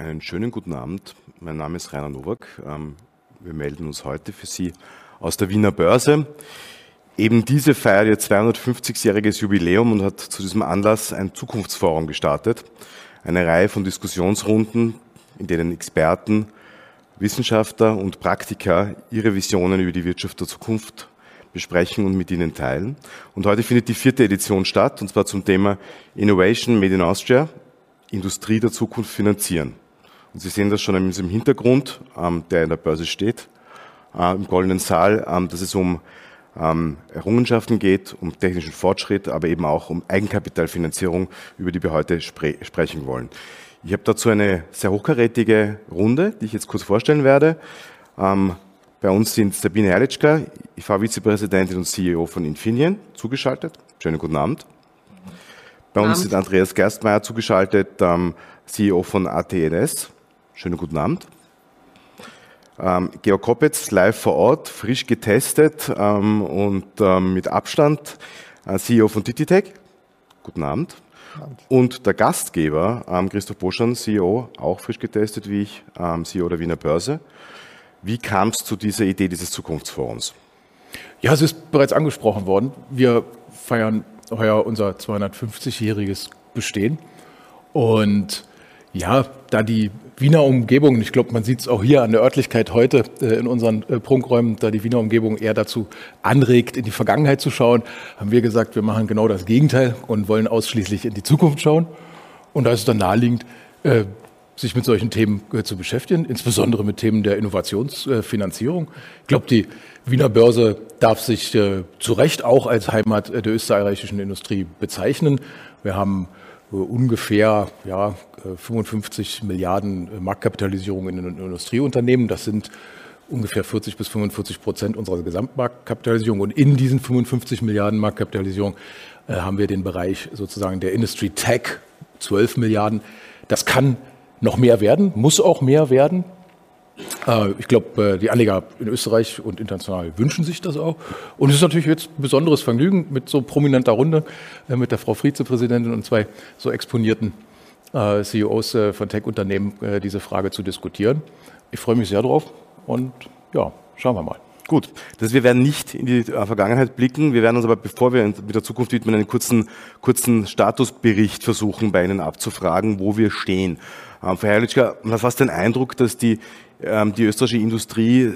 Einen schönen guten Abend. Mein Name ist Rainer Nowak. Ähm, wir melden uns heute für Sie aus der Wiener Börse. Eben diese feiert ihr 250-jähriges Jubiläum und hat zu diesem Anlass ein Zukunftsforum gestartet. Eine Reihe von Diskussionsrunden, in denen Experten, Wissenschaftler und Praktiker ihre Visionen über die Wirtschaft der Zukunft besprechen und mit Ihnen teilen. Und heute findet die vierte Edition statt, und zwar zum Thema Innovation Made in Austria, Industrie der Zukunft finanzieren. Und Sie sehen das schon diesem Hintergrund, ähm, der in der Börse steht, äh, im Goldenen Saal, ähm, dass es um ähm, Errungenschaften geht, um technischen Fortschritt, aber eben auch um Eigenkapitalfinanzierung, über die wir heute spre sprechen wollen. Ich habe dazu eine sehr hochkarätige Runde, die ich jetzt kurz vorstellen werde. Bei uns sind Sabine Herrlichka, IV-Vizepräsidentin und CEO von Infineon, zugeschaltet. Schönen guten Abend. Bei uns ist Andreas Gerstmeier zugeschaltet, CEO von ATNS. Schönen guten Abend. Ähm, Georg Koppetz, live vor Ort, frisch getestet ähm, und ähm, mit Abstand, äh, CEO von Tititech. Guten Abend. Und der Gastgeber, ähm, Christoph Boschan, CEO, auch frisch getestet wie ich, ähm, CEO der Wiener Börse. Wie kam es zu dieser Idee dieses Zukunftsforums? Ja, es ist bereits angesprochen worden. Wir feiern heuer unser 250-jähriges Bestehen. Und ja, da die Wiener Umgebung, ich glaube, man sieht es auch hier an der Örtlichkeit heute äh, in unseren äh, Prunkräumen, da die Wiener Umgebung eher dazu anregt, in die Vergangenheit zu schauen, haben wir gesagt, wir machen genau das Gegenteil und wollen ausschließlich in die Zukunft schauen. Und da ist es dann naheliegend, äh, sich mit solchen Themen äh, zu beschäftigen, insbesondere mit Themen der Innovationsfinanzierung. Ich glaube, die Wiener Börse darf sich äh, zu Recht auch als Heimat der österreichischen Industrie bezeichnen. Wir haben äh, ungefähr ja, 55 Milliarden Marktkapitalisierung in den Industrieunternehmen. Das sind ungefähr 40 bis 45 Prozent unserer Gesamtmarktkapitalisierung. Und in diesen 55 Milliarden Marktkapitalisierung äh, haben wir den Bereich sozusagen der Industry Tech, 12 Milliarden. Das kann noch mehr werden, muss auch mehr werden. Äh, ich glaube, äh, die Anleger in Österreich und international wünschen sich das auch. Und es ist natürlich jetzt ein besonderes Vergnügen mit so prominenter Runde, äh, mit der Frau Vizepräsidentin und zwei so exponierten CEOs von Tech-Unternehmen diese Frage zu diskutieren. Ich freue mich sehr drauf und ja, schauen wir mal. Gut, das, wir werden nicht in die Vergangenheit blicken. Wir werden uns aber, bevor wir mit der Zukunft widmen, einen kurzen, kurzen Statusbericht versuchen, bei Ihnen abzufragen, wo wir stehen. Ähm, Frau Herrlichka, man hat fast den Eindruck, dass die, die österreichische Industrie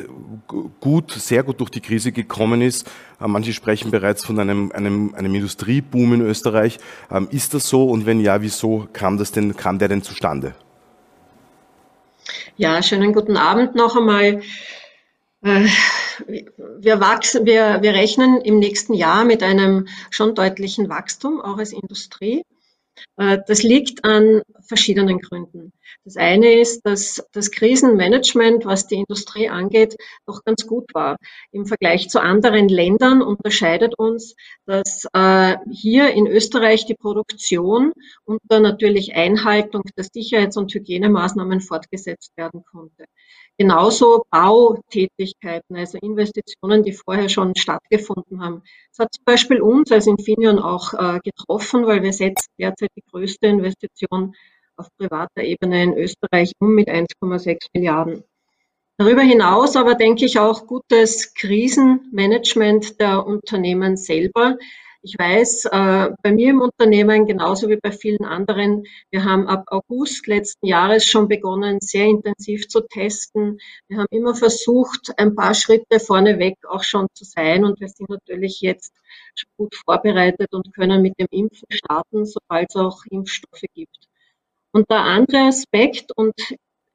gut, sehr gut durch die Krise gekommen ist. Ähm, manche sprechen bereits von einem, einem, einem Industrieboom in Österreich. Ähm, ist das so? Und wenn ja, wieso kam das denn, kam der denn zustande? Ja, schönen guten Abend noch einmal. Äh, wir wachsen, wir, wir rechnen im nächsten Jahr mit einem schon deutlichen Wachstum, auch als Industrie. Äh, das liegt an verschiedenen Gründen. Das eine ist, dass das Krisenmanagement, was die Industrie angeht, doch ganz gut war. Im Vergleich zu anderen Ländern unterscheidet uns, dass äh, hier in Österreich die Produktion unter natürlich Einhaltung der Sicherheits- und Hygienemaßnahmen fortgesetzt werden konnte. Genauso Bautätigkeiten, also Investitionen, die vorher schon stattgefunden haben. Das hat zum Beispiel uns als Infineon auch äh, getroffen, weil wir setzen derzeit die größte Investition auf privater Ebene in Österreich um mit 1,6 Milliarden. Darüber hinaus aber denke ich auch gutes Krisenmanagement der Unternehmen selber. Ich weiß, äh, bei mir im Unternehmen genauso wie bei vielen anderen, wir haben ab August letzten Jahres schon begonnen, sehr intensiv zu testen. Wir haben immer versucht, ein paar Schritte vorneweg auch schon zu sein und wir sind natürlich jetzt gut vorbereitet und können mit dem Impfen starten, sobald es auch Impfstoffe gibt. Und der andere Aspekt, und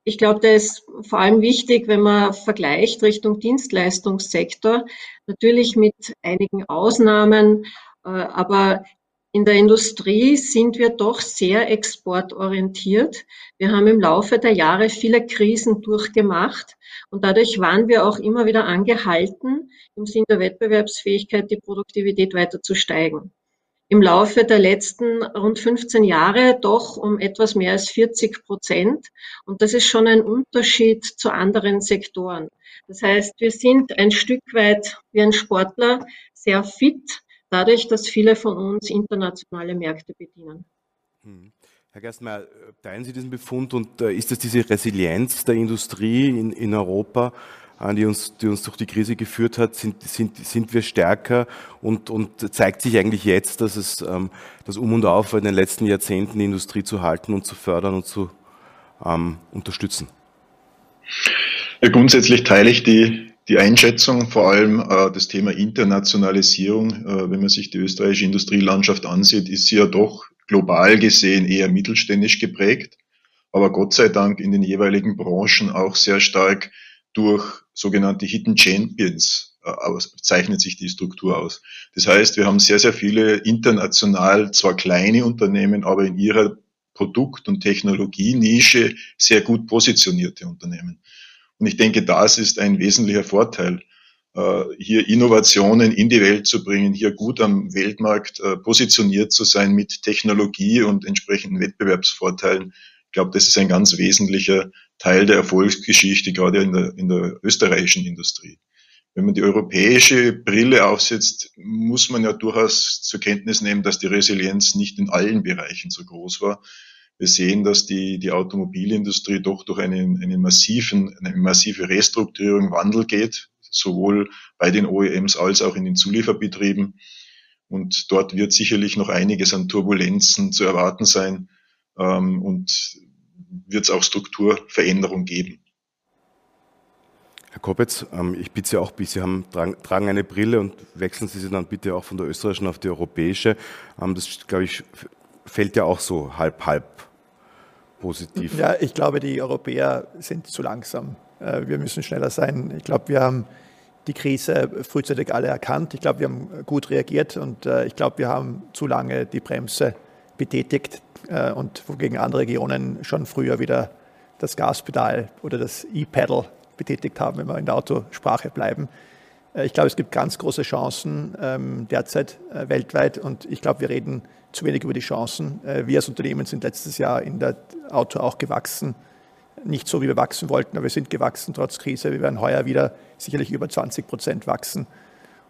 ich glaube, der ist vor allem wichtig, wenn man vergleicht Richtung Dienstleistungssektor, natürlich mit einigen Ausnahmen, aber in der Industrie sind wir doch sehr exportorientiert. Wir haben im Laufe der Jahre viele Krisen durchgemacht und dadurch waren wir auch immer wieder angehalten, im Sinn der Wettbewerbsfähigkeit die Produktivität weiter zu steigen. Im Laufe der letzten rund 15 Jahre doch um etwas mehr als 40 Prozent. Und das ist schon ein Unterschied zu anderen Sektoren. Das heißt, wir sind ein Stück weit wie ein Sportler sehr fit, dadurch, dass viele von uns internationale Märkte bedienen. Hm. Herr Gerstmeier, teilen Sie diesen Befund und äh, ist es diese Resilienz der Industrie in, in Europa, äh, die, uns, die uns durch die Krise geführt hat? Sind, sind, sind wir stärker und, und zeigt sich eigentlich jetzt, dass es ähm, das Um und Auf in den letzten Jahrzehnten die Industrie zu halten und zu fördern und zu ähm, unterstützen? Ja, grundsätzlich teile ich die, die Einschätzung, vor allem äh, das Thema Internationalisierung. Äh, wenn man sich die österreichische Industrielandschaft ansieht, ist sie ja doch global gesehen eher mittelständisch geprägt, aber Gott sei Dank in den jeweiligen Branchen auch sehr stark durch sogenannte Hidden Champions äh, zeichnet sich die Struktur aus. Das heißt, wir haben sehr, sehr viele international zwar kleine Unternehmen, aber in ihrer Produkt- und Technologienische sehr gut positionierte Unternehmen. Und ich denke, das ist ein wesentlicher Vorteil. Äh, hier Innovationen in die Welt zu bringen, hier gut am Weltmarkt äh, positioniert zu sein mit Technologie und entsprechenden Wettbewerbsvorteilen. Ich glaube, das ist ein ganz wesentlicher Teil der Erfolgsgeschichte, gerade in der, in der österreichischen Industrie. Wenn man die europäische Brille aufsetzt, muss man ja durchaus zur Kenntnis nehmen, dass die Resilienz nicht in allen Bereichen so groß war. Wir sehen, dass die, die Automobilindustrie doch durch einen, einen massiven, eine massive Restrukturierung, Wandel geht sowohl bei den OEMs als auch in den Zulieferbetrieben. Und dort wird sicherlich noch einiges an Turbulenzen zu erwarten sein ähm, und wird es auch Strukturveränderung geben. Herr Kopetz, ähm, ich bitte Sie auch, Sie haben, tragen eine Brille und wechseln Sie sie dann bitte auch von der österreichischen auf die europäische. Ähm, das, glaube ich, fällt ja auch so halb, halb positiv. Ja, ich glaube, die Europäer sind zu langsam. Äh, wir müssen schneller sein. Ich glaube, wir haben die Krise frühzeitig alle erkannt. Ich glaube, wir haben gut reagiert und äh, ich glaube, wir haben zu lange die Bremse betätigt äh, und wogegen andere Regionen schon früher wieder das Gaspedal oder das E-Pedal betätigt haben, wenn wir in der Autosprache bleiben. Ich glaube, es gibt ganz große Chancen ähm, derzeit weltweit und ich glaube, wir reden zu wenig über die Chancen. Wir als Unternehmen sind letztes Jahr in der Auto auch gewachsen nicht so, wie wir wachsen wollten, aber wir sind gewachsen trotz Krise. Wir werden heuer wieder sicherlich über 20 Prozent wachsen.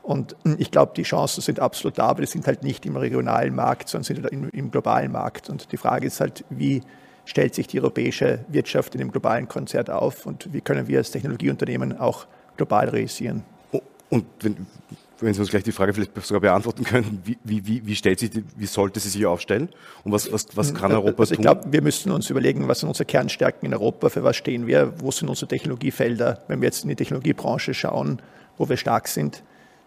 Und ich glaube, die Chancen sind absolut da, aber die sind halt nicht im regionalen Markt, sondern sind halt im, im globalen Markt. Und die Frage ist halt, wie stellt sich die europäische Wirtschaft in dem globalen Konzert auf und wie können wir als Technologieunternehmen auch global realisieren? Und wenn, wenn Sie uns gleich die Frage vielleicht sogar beantworten können, wie, wie, wie, stellt sich, die, wie sollte sie sich aufstellen und was, was, was kann Europa also ich tun? Ich glaube, wir müssen uns überlegen, was sind unsere Kernstärken in Europa, für was stehen wir, wo sind unsere Technologiefelder, wenn wir jetzt in die Technologiebranche schauen, wo wir stark sind.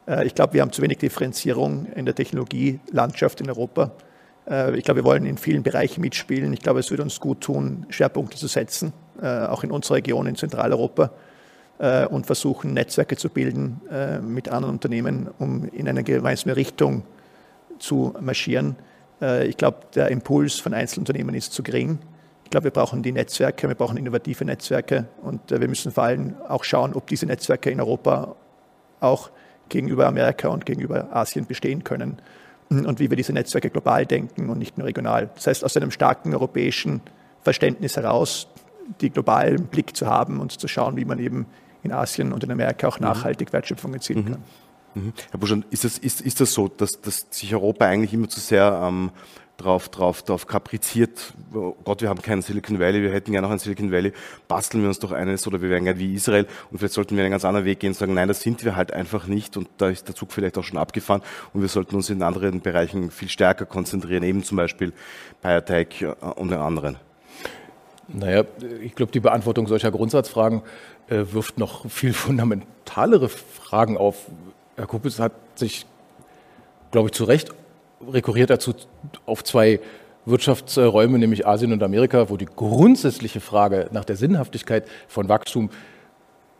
Äh, ich glaube, wir haben zu wenig Differenzierung in der Technologielandschaft in Europa. Äh, ich glaube, wir wollen in vielen Bereichen mitspielen. Ich glaube, es würde uns gut tun, Schwerpunkte zu setzen, äh, auch in unserer Region in Zentraleuropa äh, und versuchen, Netzwerke zu bilden äh, mit anderen Unternehmen, um in eine gemeinsame Richtung zu marschieren. Äh, ich glaube, der Impuls von Einzelunternehmen ist zu gering. Ich glaube, wir brauchen die Netzwerke, wir brauchen innovative Netzwerke und äh, wir müssen vor allem auch schauen, ob diese Netzwerke in Europa auch gegenüber Amerika und gegenüber Asien bestehen können und wie wir diese Netzwerke global denken und nicht nur regional. Das heißt, aus einem starken europäischen Verständnis heraus die globalen Blick zu haben und zu schauen, wie man eben in Asien und in Amerika auch mhm. nachhaltig Wertschöpfung erzielen mhm. kann. Mhm. Herr Buschan, ist das, ist, ist das so, dass, dass sich Europa eigentlich immer zu sehr ähm, drauf, drauf, drauf kapriziert, oh Gott, wir haben keinen Silicon Valley, wir hätten gerne noch ein Silicon Valley, basteln wir uns doch eines oder wir wären gerne wie Israel und vielleicht sollten wir einen ganz anderen Weg gehen und sagen, nein, das sind wir halt einfach nicht und da ist der Zug vielleicht auch schon abgefahren und wir sollten uns in anderen Bereichen viel stärker konzentrieren, eben zum Beispiel Biotech äh, und den anderen. Naja, ich glaube, die Beantwortung solcher Grundsatzfragen äh, wirft noch viel fundamentalere Fragen auf. Herr Kupitz hat sich, glaube ich, zu Recht rekurriert dazu auf zwei Wirtschaftsräume, nämlich Asien und Amerika, wo die grundsätzliche Frage nach der Sinnhaftigkeit von Wachstum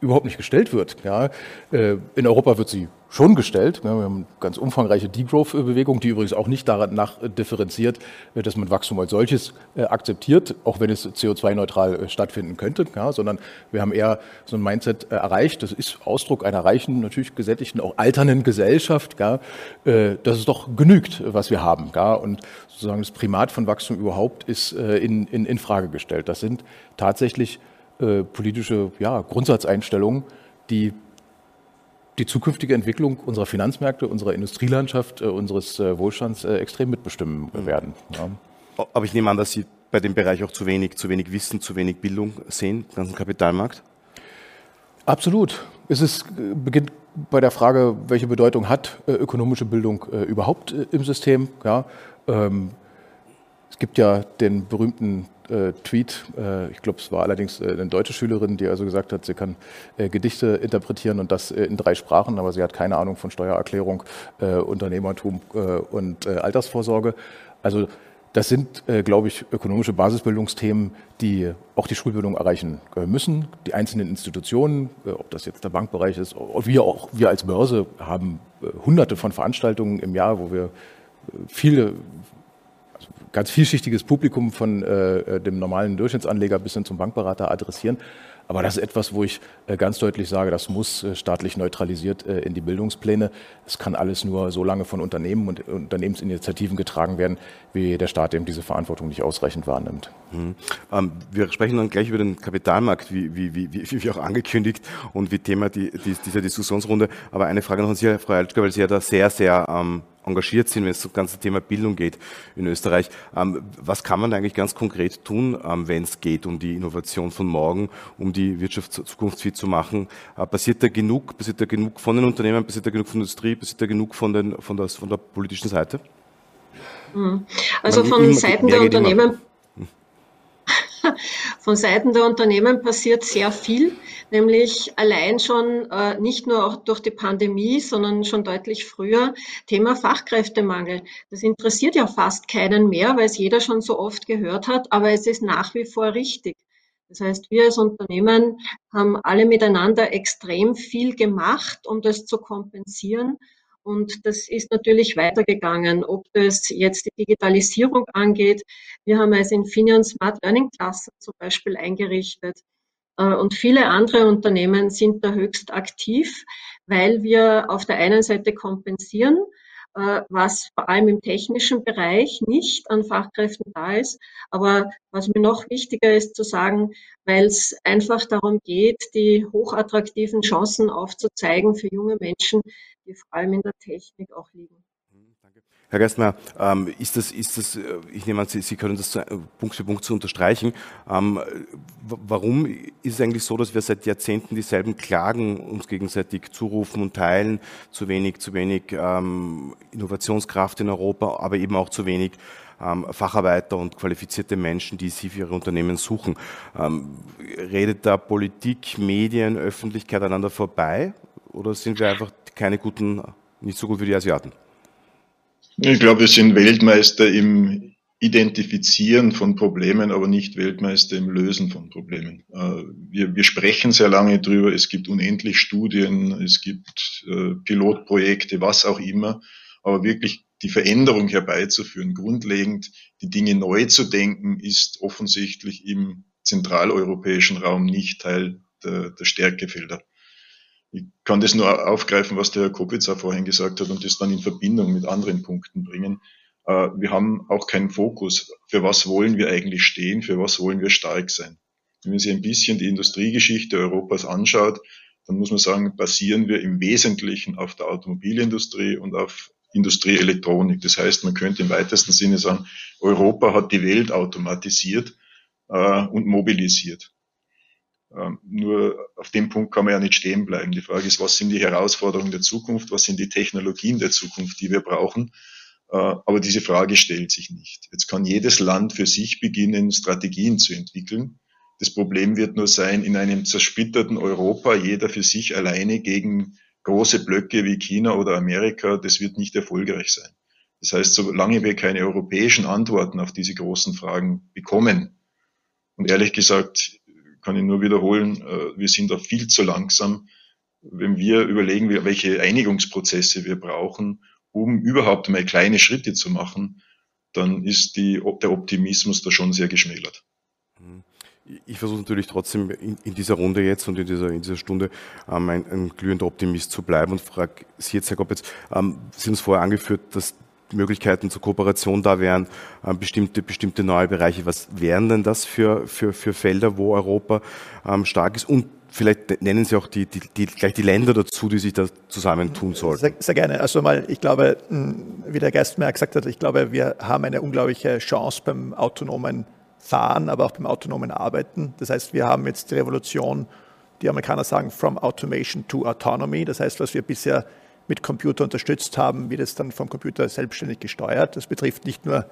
überhaupt nicht gestellt wird. Ja. Äh, in Europa wird sie schon gestellt. Wir haben eine ganz umfangreiche Degrowth-Bewegung, die übrigens auch nicht danach differenziert, dass man Wachstum als solches äh, akzeptiert, auch wenn es CO2-neutral äh, stattfinden könnte, ja, sondern wir haben eher so ein Mindset erreicht. Das ist Ausdruck einer reichen, natürlich gesättigten, auch alternden Gesellschaft, ja, dass es doch genügt, was wir haben. Ja, und sozusagen das Primat von Wachstum überhaupt ist in, in, in Frage gestellt. Das sind tatsächlich äh, politische ja, Grundsatzeinstellungen, die die zukünftige Entwicklung unserer Finanzmärkte, unserer Industrielandschaft, äh, unseres äh, Wohlstands äh, extrem mitbestimmen mhm. werden. Ja. Aber ich nehme an, dass Sie bei dem Bereich auch zu wenig, zu wenig Wissen, zu wenig Bildung sehen, ganzen Kapitalmarkt? Absolut. Es ist, beginnt bei der Frage, welche Bedeutung hat äh, ökonomische Bildung äh, überhaupt äh, im System? Ja, ähm, es gibt ja den berühmten äh, Tweet, äh, ich glaube, es war allerdings äh, eine deutsche Schülerin, die also gesagt hat, sie kann Gedichte interpretieren und das in drei Sprachen, aber sie hat keine Ahnung von Steuererklärung, Unternehmertum und Altersvorsorge. Also das sind, äh, glaube ich, ökonomische Basisbildungsthemen, die auch die Schulbildung erreichen äh, müssen. Die einzelnen Institutionen, äh, ob das jetzt der Bankbereich ist, wir auch, wir als Börse haben äh, hunderte von Veranstaltungen im Jahr, wo wir äh, viele, ganz vielschichtiges Publikum von äh, dem normalen Durchschnittsanleger bis hin zum Bankberater adressieren. Aber das ist etwas, wo ich äh, ganz deutlich sage, das muss äh, staatlich neutralisiert äh, in die Bildungspläne. Es kann alles nur so lange von Unternehmen und Unternehmensinitiativen getragen werden, wie der Staat eben diese Verantwortung nicht ausreichend wahrnimmt. Mhm. Ähm, wir sprechen dann gleich über den Kapitalmarkt, wie, wie, wie, wie, wie auch angekündigt und wie Thema die, die, dieser Diskussionsrunde. Aber eine Frage noch an Sie, Frau Altschka, weil Sie ja da sehr, sehr ähm, engagiert sind, wenn es um das ganze Thema Bildung geht in Österreich. Ähm, was kann man eigentlich ganz konkret tun, ähm, wenn es geht um die Innovation von morgen, um die Wirtschaft zukunftsfit zu machen? Äh, passiert da genug? Passiert da genug von den Unternehmen? Passiert da genug von der Industrie? Passiert da genug von, den, von, das, von der politischen Seite? Hm. Also von Seiten der Unternehmen von Seiten der Unternehmen passiert sehr viel nämlich allein schon äh, nicht nur auch durch die Pandemie, sondern schon deutlich früher Thema Fachkräftemangel. Das interessiert ja fast keinen mehr, weil es jeder schon so oft gehört hat, aber es ist nach wie vor richtig. Das heißt, wir als Unternehmen haben alle miteinander extrem viel gemacht, um das zu kompensieren. Und das ist natürlich weitergegangen, ob das jetzt die Digitalisierung angeht. Wir haben als Infineon Smart Learning Klassen zum Beispiel eingerichtet. Äh, und viele andere Unternehmen sind da höchst aktiv, weil wir auf der einen Seite kompensieren, was vor allem im technischen Bereich nicht an Fachkräften da ist. Aber was mir noch wichtiger ist zu sagen, weil es einfach darum geht, die hochattraktiven Chancen aufzuzeigen für junge Menschen, die vor allem in der Technik auch liegen. Herr Geistner, ähm, ist das, ist das, äh, ich nehme an, Sie, Sie können das äh, Punkt für Punkt zu unterstreichen. Ähm, warum ist es eigentlich so, dass wir seit Jahrzehnten dieselben Klagen uns gegenseitig zurufen und teilen? Zu wenig, zu wenig ähm, Innovationskraft in Europa, aber eben auch zu wenig Facharbeiter und qualifizierte Menschen, die sie für ihre Unternehmen suchen. redet da Politik, Medien, Öffentlichkeit einander vorbei? Oder sind wir einfach keine guten, nicht so gut wie die Asiaten? Ich glaube, wir sind Weltmeister im Identifizieren von Problemen, aber nicht Weltmeister im Lösen von Problemen. Äh, wir, wir sprechen sehr lange drüber. Es gibt unendlich Studien, es gibt äh, Pilotprojekte, was auch immer. Aber wirklich die Veränderung herbeizuführen, grundlegend die Dinge neu zu denken, ist offensichtlich im zentraleuropäischen Raum nicht Teil der, der Stärkefelder. Ich kann das nur aufgreifen, was der Herr Kopitzer vorhin gesagt hat und das dann in Verbindung mit anderen Punkten bringen. Äh, wir haben auch keinen Fokus. Für was wollen wir eigentlich stehen? Für was wollen wir stark sein? Wenn man sich ein bisschen die Industriegeschichte Europas anschaut, dann muss man sagen, basieren wir im Wesentlichen auf der Automobilindustrie und auf Industrieelektronik. Das heißt, man könnte im weitesten Sinne sagen, Europa hat die Welt automatisiert äh, und mobilisiert. Ähm, nur auf dem Punkt kann man ja nicht stehen bleiben. Die Frage ist, was sind die Herausforderungen der Zukunft? Was sind die Technologien der Zukunft, die wir brauchen? Äh, aber diese Frage stellt sich nicht. Jetzt kann jedes Land für sich beginnen, Strategien zu entwickeln. Das Problem wird nur sein, in einem zersplitterten Europa, jeder für sich alleine gegen große Blöcke wie China oder Amerika, das wird nicht erfolgreich sein. Das heißt, solange wir keine europäischen Antworten auf diese großen Fragen bekommen, und ehrlich gesagt, kann ich nur wiederholen, äh, wir sind da viel zu langsam, wenn wir überlegen, welche Einigungsprozesse wir brauchen, um überhaupt mal kleine Schritte zu machen, dann ist die, der Optimismus da schon sehr geschmälert. Ich versuche natürlich trotzdem in, dieser Runde jetzt und in dieser, in dieser Stunde ähm, ein, ein, glühender Optimist zu bleiben und frage Sie jetzt, Herr Goppitz, ähm, Sie haben es vorher angeführt, dass Möglichkeiten zur Kooperation da wären, äh, bestimmte, bestimmte neue Bereiche. Was wären denn das für, für, für Felder, wo Europa ähm, stark ist? Und vielleicht nennen Sie auch die, die, die, gleich die Länder dazu, die sich da zusammentun sollten. Sehr, sehr, gerne. Also mal, ich glaube, hm, wie der Gerstmeier gesagt hat, ich glaube, wir haben eine unglaubliche Chance beim autonomen Fahren, aber auch beim autonomen Arbeiten. Das heißt, wir haben jetzt die Revolution, die Amerikaner sagen, from automation to autonomy. Das heißt, was wir bisher mit Computer unterstützt haben, wird es dann vom Computer selbstständig gesteuert. Das betrifft nicht nur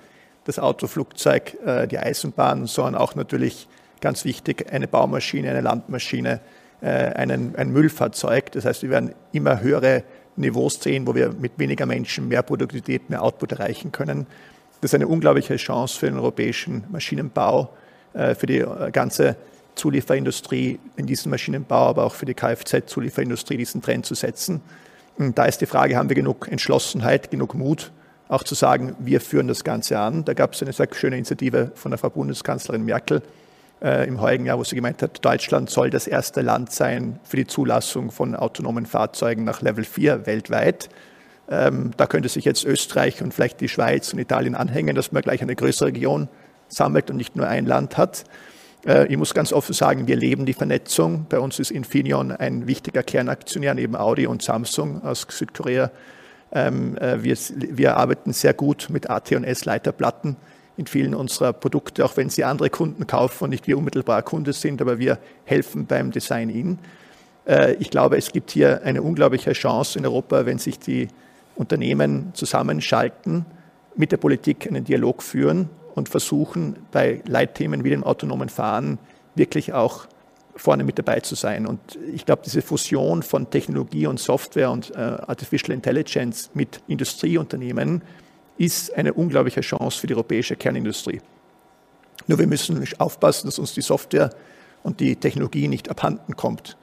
das Auto, Flugzeug, äh, die Eisenbahn, sondern auch natürlich ganz wichtig eine Baumaschine, eine Landmaschine, äh, einen, ein Müllfahrzeug. Das heißt, wir werden immer höhere Niveaus sehen, wo wir mit weniger Menschen mehr Produktivität, mehr Output erreichen können. Das ist eine unglaubliche Chance für den europäischen Maschinenbau, äh, für die ganze Zulieferindustrie in diesem Maschinenbau, aber auch für die Kfz-Zulieferindustrie diesen Trend zu setzen. Da ist die Frage, haben wir genug Entschlossenheit, genug Mut, auch zu sagen, wir führen das Ganze an. Da gab es eine sehr schöne Initiative von der Frau Bundeskanzlerin Merkel äh, im heurigen Jahr, wo sie gemeint hat, Deutschland soll das erste Land sein für die Zulassung von autonomen Fahrzeugen nach Level 4 weltweit. Ähm, da könnte sich jetzt Österreich und vielleicht die Schweiz und Italien anhängen, dass man gleich eine größere Region sammelt und nicht nur ein Land hat. Äh, ich muss ganz offen sagen, wir leben die Vernetzung. Bei uns ist Infineon ein wichtiger Kernaktionär neben Audi und Samsung aus Südkorea. Ähm, äh, wir, wir arbeiten sehr gut mit AT&S-Leiterplatten in vielen unserer Produkte, auch wenn sie andere Kunden kaufen und nicht wir unmittelbar Kunde sind, aber wir helfen beim Design in. Äh, ich glaube, es gibt hier eine unglaubliche Chance in Europa, wenn sich die Unternehmen zusammenschalten, mit der Politik einen Dialog führen und versuchen, bei Leitthemen wie dem autonomen Fahren wirklich auch vorne mit dabei zu sein. Und ich glaube, diese Fusion von Technologie und Software und äh, Artificial Intelligence mit Industrieunternehmen ist eine unglaubliche Chance für die europäische Kernindustrie. Nur wir müssen aufpassen, dass uns die Software und die Technologie nicht abhanden kommt.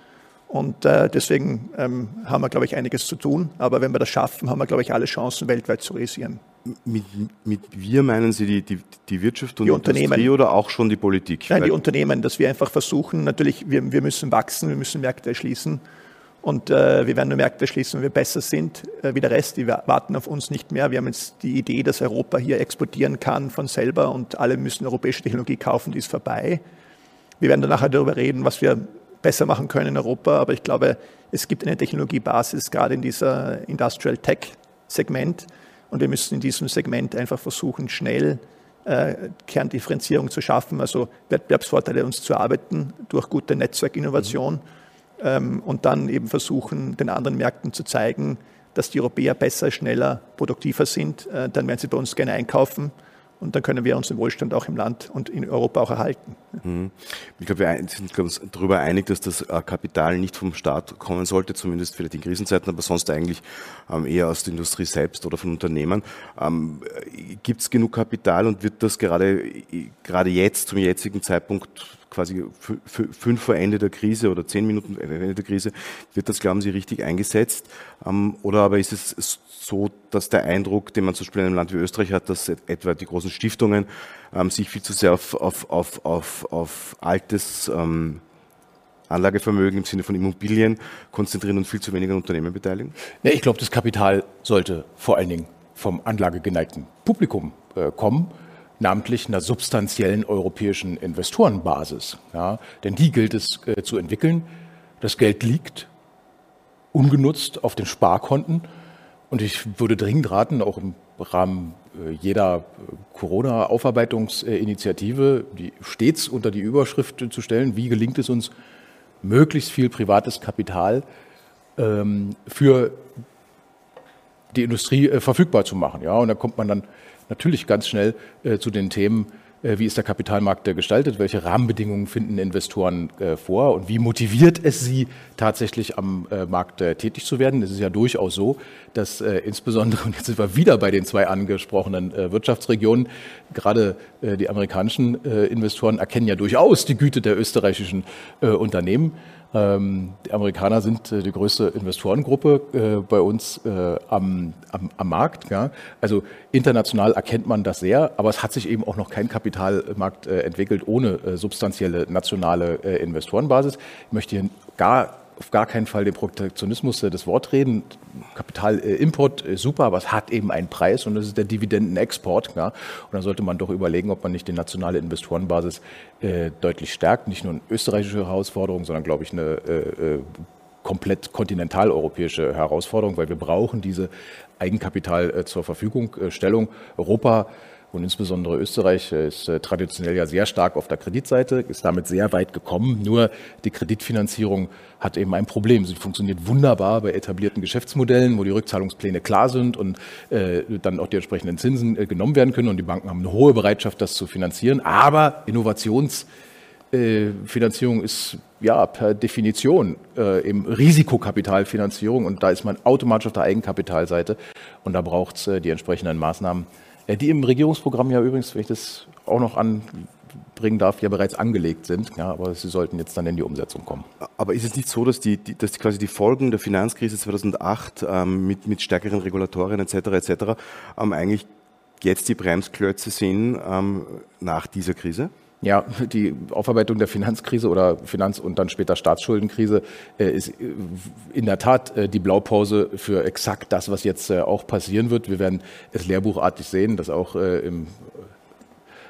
Und äh, deswegen ähm, haben wir, glaube ich, einiges zu tun. Aber wenn wir das schaffen, haben wir, glaube ich, alle Chancen, weltweit zu realisieren. Mit, mit wir meinen Sie die, die, die Wirtschaft und die Industrie oder auch schon die Politik? Nein, die Unternehmen, dass wir einfach versuchen, natürlich, wir, wir müssen wachsen, wir müssen Märkte erschließen. Und äh, wir werden nur Märkte erschließen, wenn wir besser sind äh, wie der Rest. Die warten auf uns nicht mehr. Wir haben jetzt die Idee, dass Europa hier exportieren kann von selber und alle müssen europäische Technologie kaufen, die ist vorbei. Wir werden dann nachher darüber reden, was wir besser machen können in Europa. Aber ich glaube, es gibt eine Technologiebasis gerade in dieser Industrial Tech Segment. Und wir müssen in diesem Segment einfach versuchen, schnell äh, Kerndifferenzierung zu schaffen, also Wettbewerbsvorteile uns zu arbeiten durch gute Netzwerkinnovation mhm. ähm, und dann eben versuchen, den anderen Märkten zu zeigen, dass die Europäer besser, schneller, produktiver sind. Äh, dann werden sie bei uns gerne einkaufen und dann können wir unseren Wohlstand auch im Land und in Europa auch erhalten. Mhm. Ich glaube, wir sind uns darüber einig, dass das äh, Kapital nicht vom Staat kommen sollte, zumindest vielleicht in Krisenzeiten, aber sonst eigentlich ähm, eher aus der Industrie selbst oder von Unternehmen. Ähm, Gibt es genug Kapital und wird das gerade, gerade jetzt, zum jetzigen Zeitpunkt quasi fünf vor Ende der Krise oder zehn Minuten vor Ende der Krise, wird das, glauben Sie, richtig eingesetzt? Ähm, oder aber ist es so, dass der Eindruck, den man zum Beispiel in einem Land wie Österreich hat, dass etwa die großen Stiftungen ähm, sich viel zu sehr auf, auf, auf, auf, auf altes ähm, Anlagevermögen im Sinne von Immobilien konzentrieren und viel zu wenig an Unternehmen beteiligen? Ja, ich glaube, das Kapital sollte vor allen Dingen vom anlagegeneigten Publikum äh, kommen namentlich einer substanziellen europäischen Investorenbasis. Ja, denn die gilt es äh, zu entwickeln. Das Geld liegt ungenutzt auf den Sparkonten. Und ich würde dringend raten, auch im Rahmen äh, jeder äh, Corona-Aufarbeitungsinitiative, die stets unter die Überschrift zu stellen, wie gelingt es uns, möglichst viel privates Kapital ähm, für die Industrie äh, verfügbar zu machen. Ja, und da kommt man dann natürlich ganz schnell äh, zu den Themen, äh, wie ist der Kapitalmarkt gestaltet, welche Rahmenbedingungen finden Investoren äh, vor und wie motiviert es sie tatsächlich am äh, Markt äh, tätig zu werden. Es ist ja durchaus so, dass insbesondere, und jetzt sind wir wieder bei den zwei angesprochenen Wirtschaftsregionen, gerade die amerikanischen Investoren erkennen ja durchaus die Güte der österreichischen Unternehmen. Ähm, die Amerikaner sind äh, die größte Investorengruppe äh, bei uns äh, am, am, am Markt. Ja. Also international erkennt man das sehr, aber es hat sich eben auch noch kein Kapitalmarkt entwickelt ohne substanzielle nationale Investorenbasis. Ich möchte hier gar auf gar keinen Fall den Protektionismus das Wort reden. Kapitalimport ist super, aber es hat eben einen Preis und das ist der Dividendenexport. Ja. Und da sollte man doch überlegen, ob man nicht die nationale Investorenbasis äh, deutlich stärkt. Nicht nur eine österreichische Herausforderung, sondern, glaube ich, eine äh, äh komplett kontinentaleuropäische Herausforderung, weil wir brauchen diese Eigenkapital äh, zur Verfügung Stellung. Europa Und insbesondere Österreich ist äh, traditionell ja sehr stark auf der Kreditseite, ist damit sehr weit gekommen. Nur die Kreditfinanzierung hat eben ein Problem. Sie funktioniert wunderbar bei etablierten Geschäftsmodellen, wo die Rückzahlungspläne klar sind und äh, dann auch die entsprechenden Zinsen äh, genommen werden können. Und die Banken haben eine hohe Bereitschaft, das zu finanzieren. Aber Innovationsfinanzierung äh, ist ja per Definition äh, eben Risikokapitalfinanzierung und da ist man automatisch auf der Eigenkapitalseite und da braucht es äh, die entsprechenden Maßnahmen die im Regierungsprogramm ja übrigens, wenn ich das auch noch anbringen darf, ja bereits angelegt sind. Ja, aber sie sollten jetzt dann in die Umsetzung kommen. Aber ist es nicht so, dass, die, dass die quasi die Folgen der Finanzkrise 2008 ähm, mit, mit stärkeren Regulatorien etc. etc. Ähm, eigentlich jetzt die Bremsklötze sind ähm, nach dieser Krise? Ja, die Aufarbeitung der Finanzkrise oder Finanz- und dann später Staatsschuldenkrise äh, ist äh, in der Tat äh, die Blaupause für exakt das, was jetzt auch passieren wird. Wir werden es lehrbuchartig sehen, dass auch im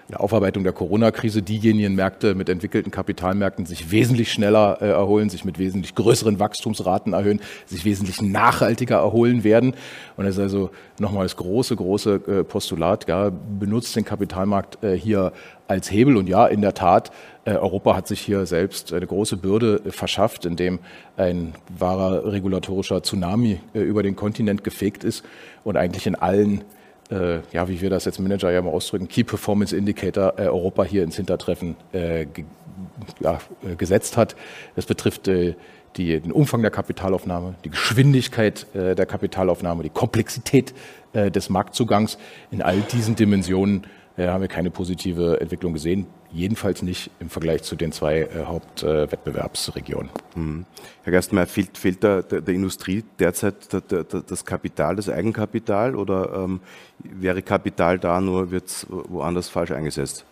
der Aufarbeitung der Corona-Krise diejenigen Märkte mit entwickelten Kapitalmärkten sich wesentlich schneller äh, erholen, sich mit wesentlich größeren Wachstumsraten erhöhen, sich wesentlich nachhaltiger erholen werden. Und das ist also nochmal das große, große äh, Postulat, ja, benutzt den Kapitalmarkt äh, hier als Hebel. Und ja, in der Tat, äh, Europa hat sich hier selbst eine große Bürde äh, verschafft, indem ein wahrer regulatorischer Tsunami äh, über den Kontinent gefegt ist und eigentlich in allen äh, ja, wie wir das jetzt Manager ja mal ausdrücken, Key Performance Indicator äh, Europa hier ins Hintertreffen äh, ja, äh, gesetzt hat. Das betrifft äh, die, den Umfang der Kapitalaufnahme, die Geschwindigkeit äh, der Kapitalaufnahme, die Komplexität des Marktzugangs. In all diesen Dimensionen haben wir keine positive Entwicklung gesehen jedenfalls nicht im Vergleich zu den zwei äh, Hauptwettbewerbsregionen. Mhm. Herr Gerstenmeier, fehlt, fehlt der, der, der, Industrie derzeit der, das Kapital, das Eigenkapital oder ähm, wäre Kapital da, nur wird es woanders falsch eingesetzt?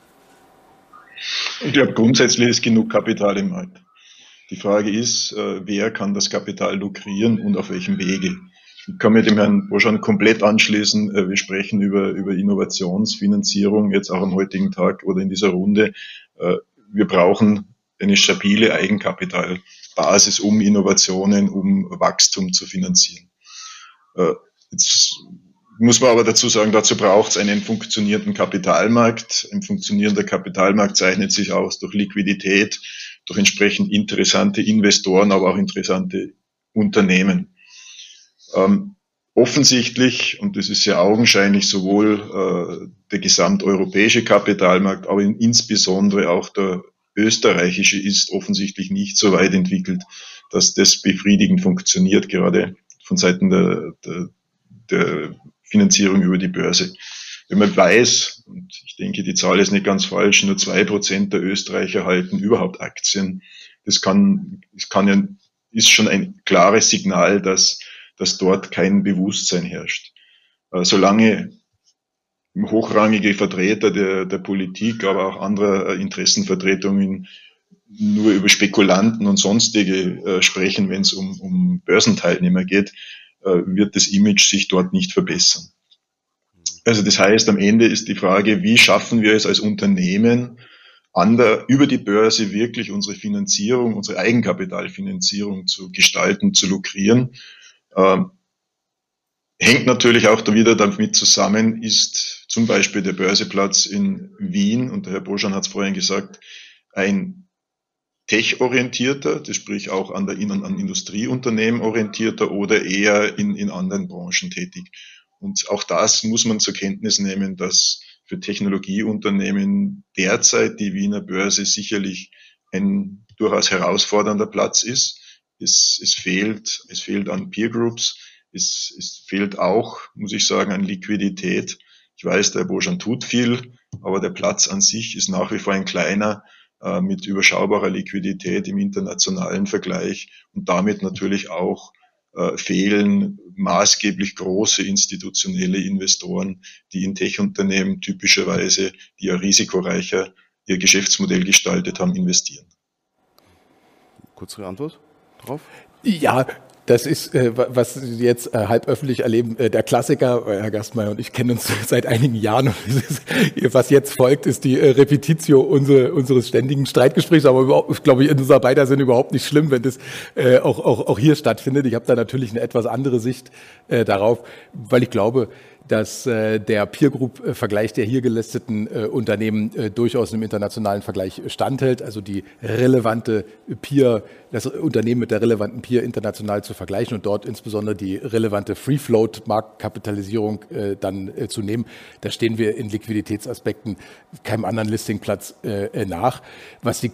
Ich glaube, grundsätzlich ist genug Kapital im Markt. Die Frage ist, äh, wer kann das Kapital lukrieren und auf welchem Wege? Ich kann mit dem Herrn Boschan komplett anschließen. Äh, wir sprechen über, über Innovationsfinanzierung jetzt auch am heutigen Tag oder in dieser Runde. Äh, wir brauchen eine stabile Eigenkapitalbasis, um Innovationen, um Wachstum zu finanzieren. Äh, jetzt muss man aber dazu sagen, dazu braucht es einen funktionierenden Kapitalmarkt. Ein funktionierender Kapitalmarkt zeichnet sich aus durch Liquidität, durch entsprechend interessante Investoren, aber auch interessante Unternehmen. Ähm, offensichtlich, und das ist sehr augenscheinlich, sowohl äh, der gesamteuropäische Kapitalmarkt, aber insbesondere auch der österreichische ist offensichtlich nicht so weit entwickelt, dass das befriedigend funktioniert, gerade von Seiten der, der, der Finanzierung über die Börse. Wenn man weiß, und ich denke, die Zahl ist nicht ganz falsch, nur zwei Prozent der Österreicher halten überhaupt Aktien. Das kann, das kann ja, ist schon ein klares Signal, dass dass dort kein Bewusstsein herrscht. Äh, solange hochrangige Vertreter der, der Politik, aber auch anderer äh, Interessenvertretungen nur über Spekulanten und sonstige äh, sprechen, wenn es um, um Börsenteilnehmer geht, wird das Image sich dort nicht verbessern. Also das heißt, am Ende ist die Frage, wie schaffen wir es als Unternehmen, an der, über die Börse wirklich unsere Finanzierung, unsere Eigenkapitalfinanzierung zu gestalten, zu lukrieren ähm, hängt natürlich auch da wieder damit zusammen, ist zum Beispiel der Börseplatz in Wien, und der Herr Boschan hat es vorhin gesagt, ein tech-orientierter, das sprich auch an, der, an Industrieunternehmen orientierter oder eher in, in anderen Branchen tätig. Und auch das muss man zur Kenntnis nehmen, dass für Technologieunternehmen derzeit die Wiener Börse sicherlich ein durchaus herausfordernder Platz ist. Es, es fehlt, es fehlt an Peer Groups. Es, es fehlt auch, muss ich sagen, an Liquidität. Ich weiß, der Bojan tut viel, aber der Platz an sich ist nach wie vor ein kleiner äh, mit überschaubarer Liquidität im internationalen Vergleich und damit natürlich auch äh, fehlen maßgeblich große institutionelle Investoren, die in Tech-Unternehmen typischerweise, die ja risikoreicher ihr Geschäftsmodell gestaltet haben, investieren. Kurze Antwort? Drauf? Ja, das ist, äh, was Sie jetzt äh, halb öffentlich erleben, äh, der Klassiker. Herr Gastmeier und ich kennen uns seit einigen Jahren. Ist, was jetzt folgt, ist die äh, Repetitio unsere, unseres ständigen Streitgesprächs. Aber überhaupt, glaube ich, in unserer beider Sinn überhaupt nicht schlimm, wenn das äh, auch, auch, auch hier stattfindet. Ich habe da natürlich eine etwas andere Sicht äh, darauf, weil ich glaube, dass äh, der Peer Group-Vergleich der hier gelisteten äh, Unternehmen äh, durchaus im internationalen Vergleich standhält. Also die relevante Peer, das Unternehmen mit der relevanten Peer international zu vergleichen und dort insbesondere die relevante Free Float Marktkapitalisierung äh, dann äh, zu nehmen. Da stehen wir in Liquiditätsaspekten keinem anderen Listingplatz äh, nach. Was die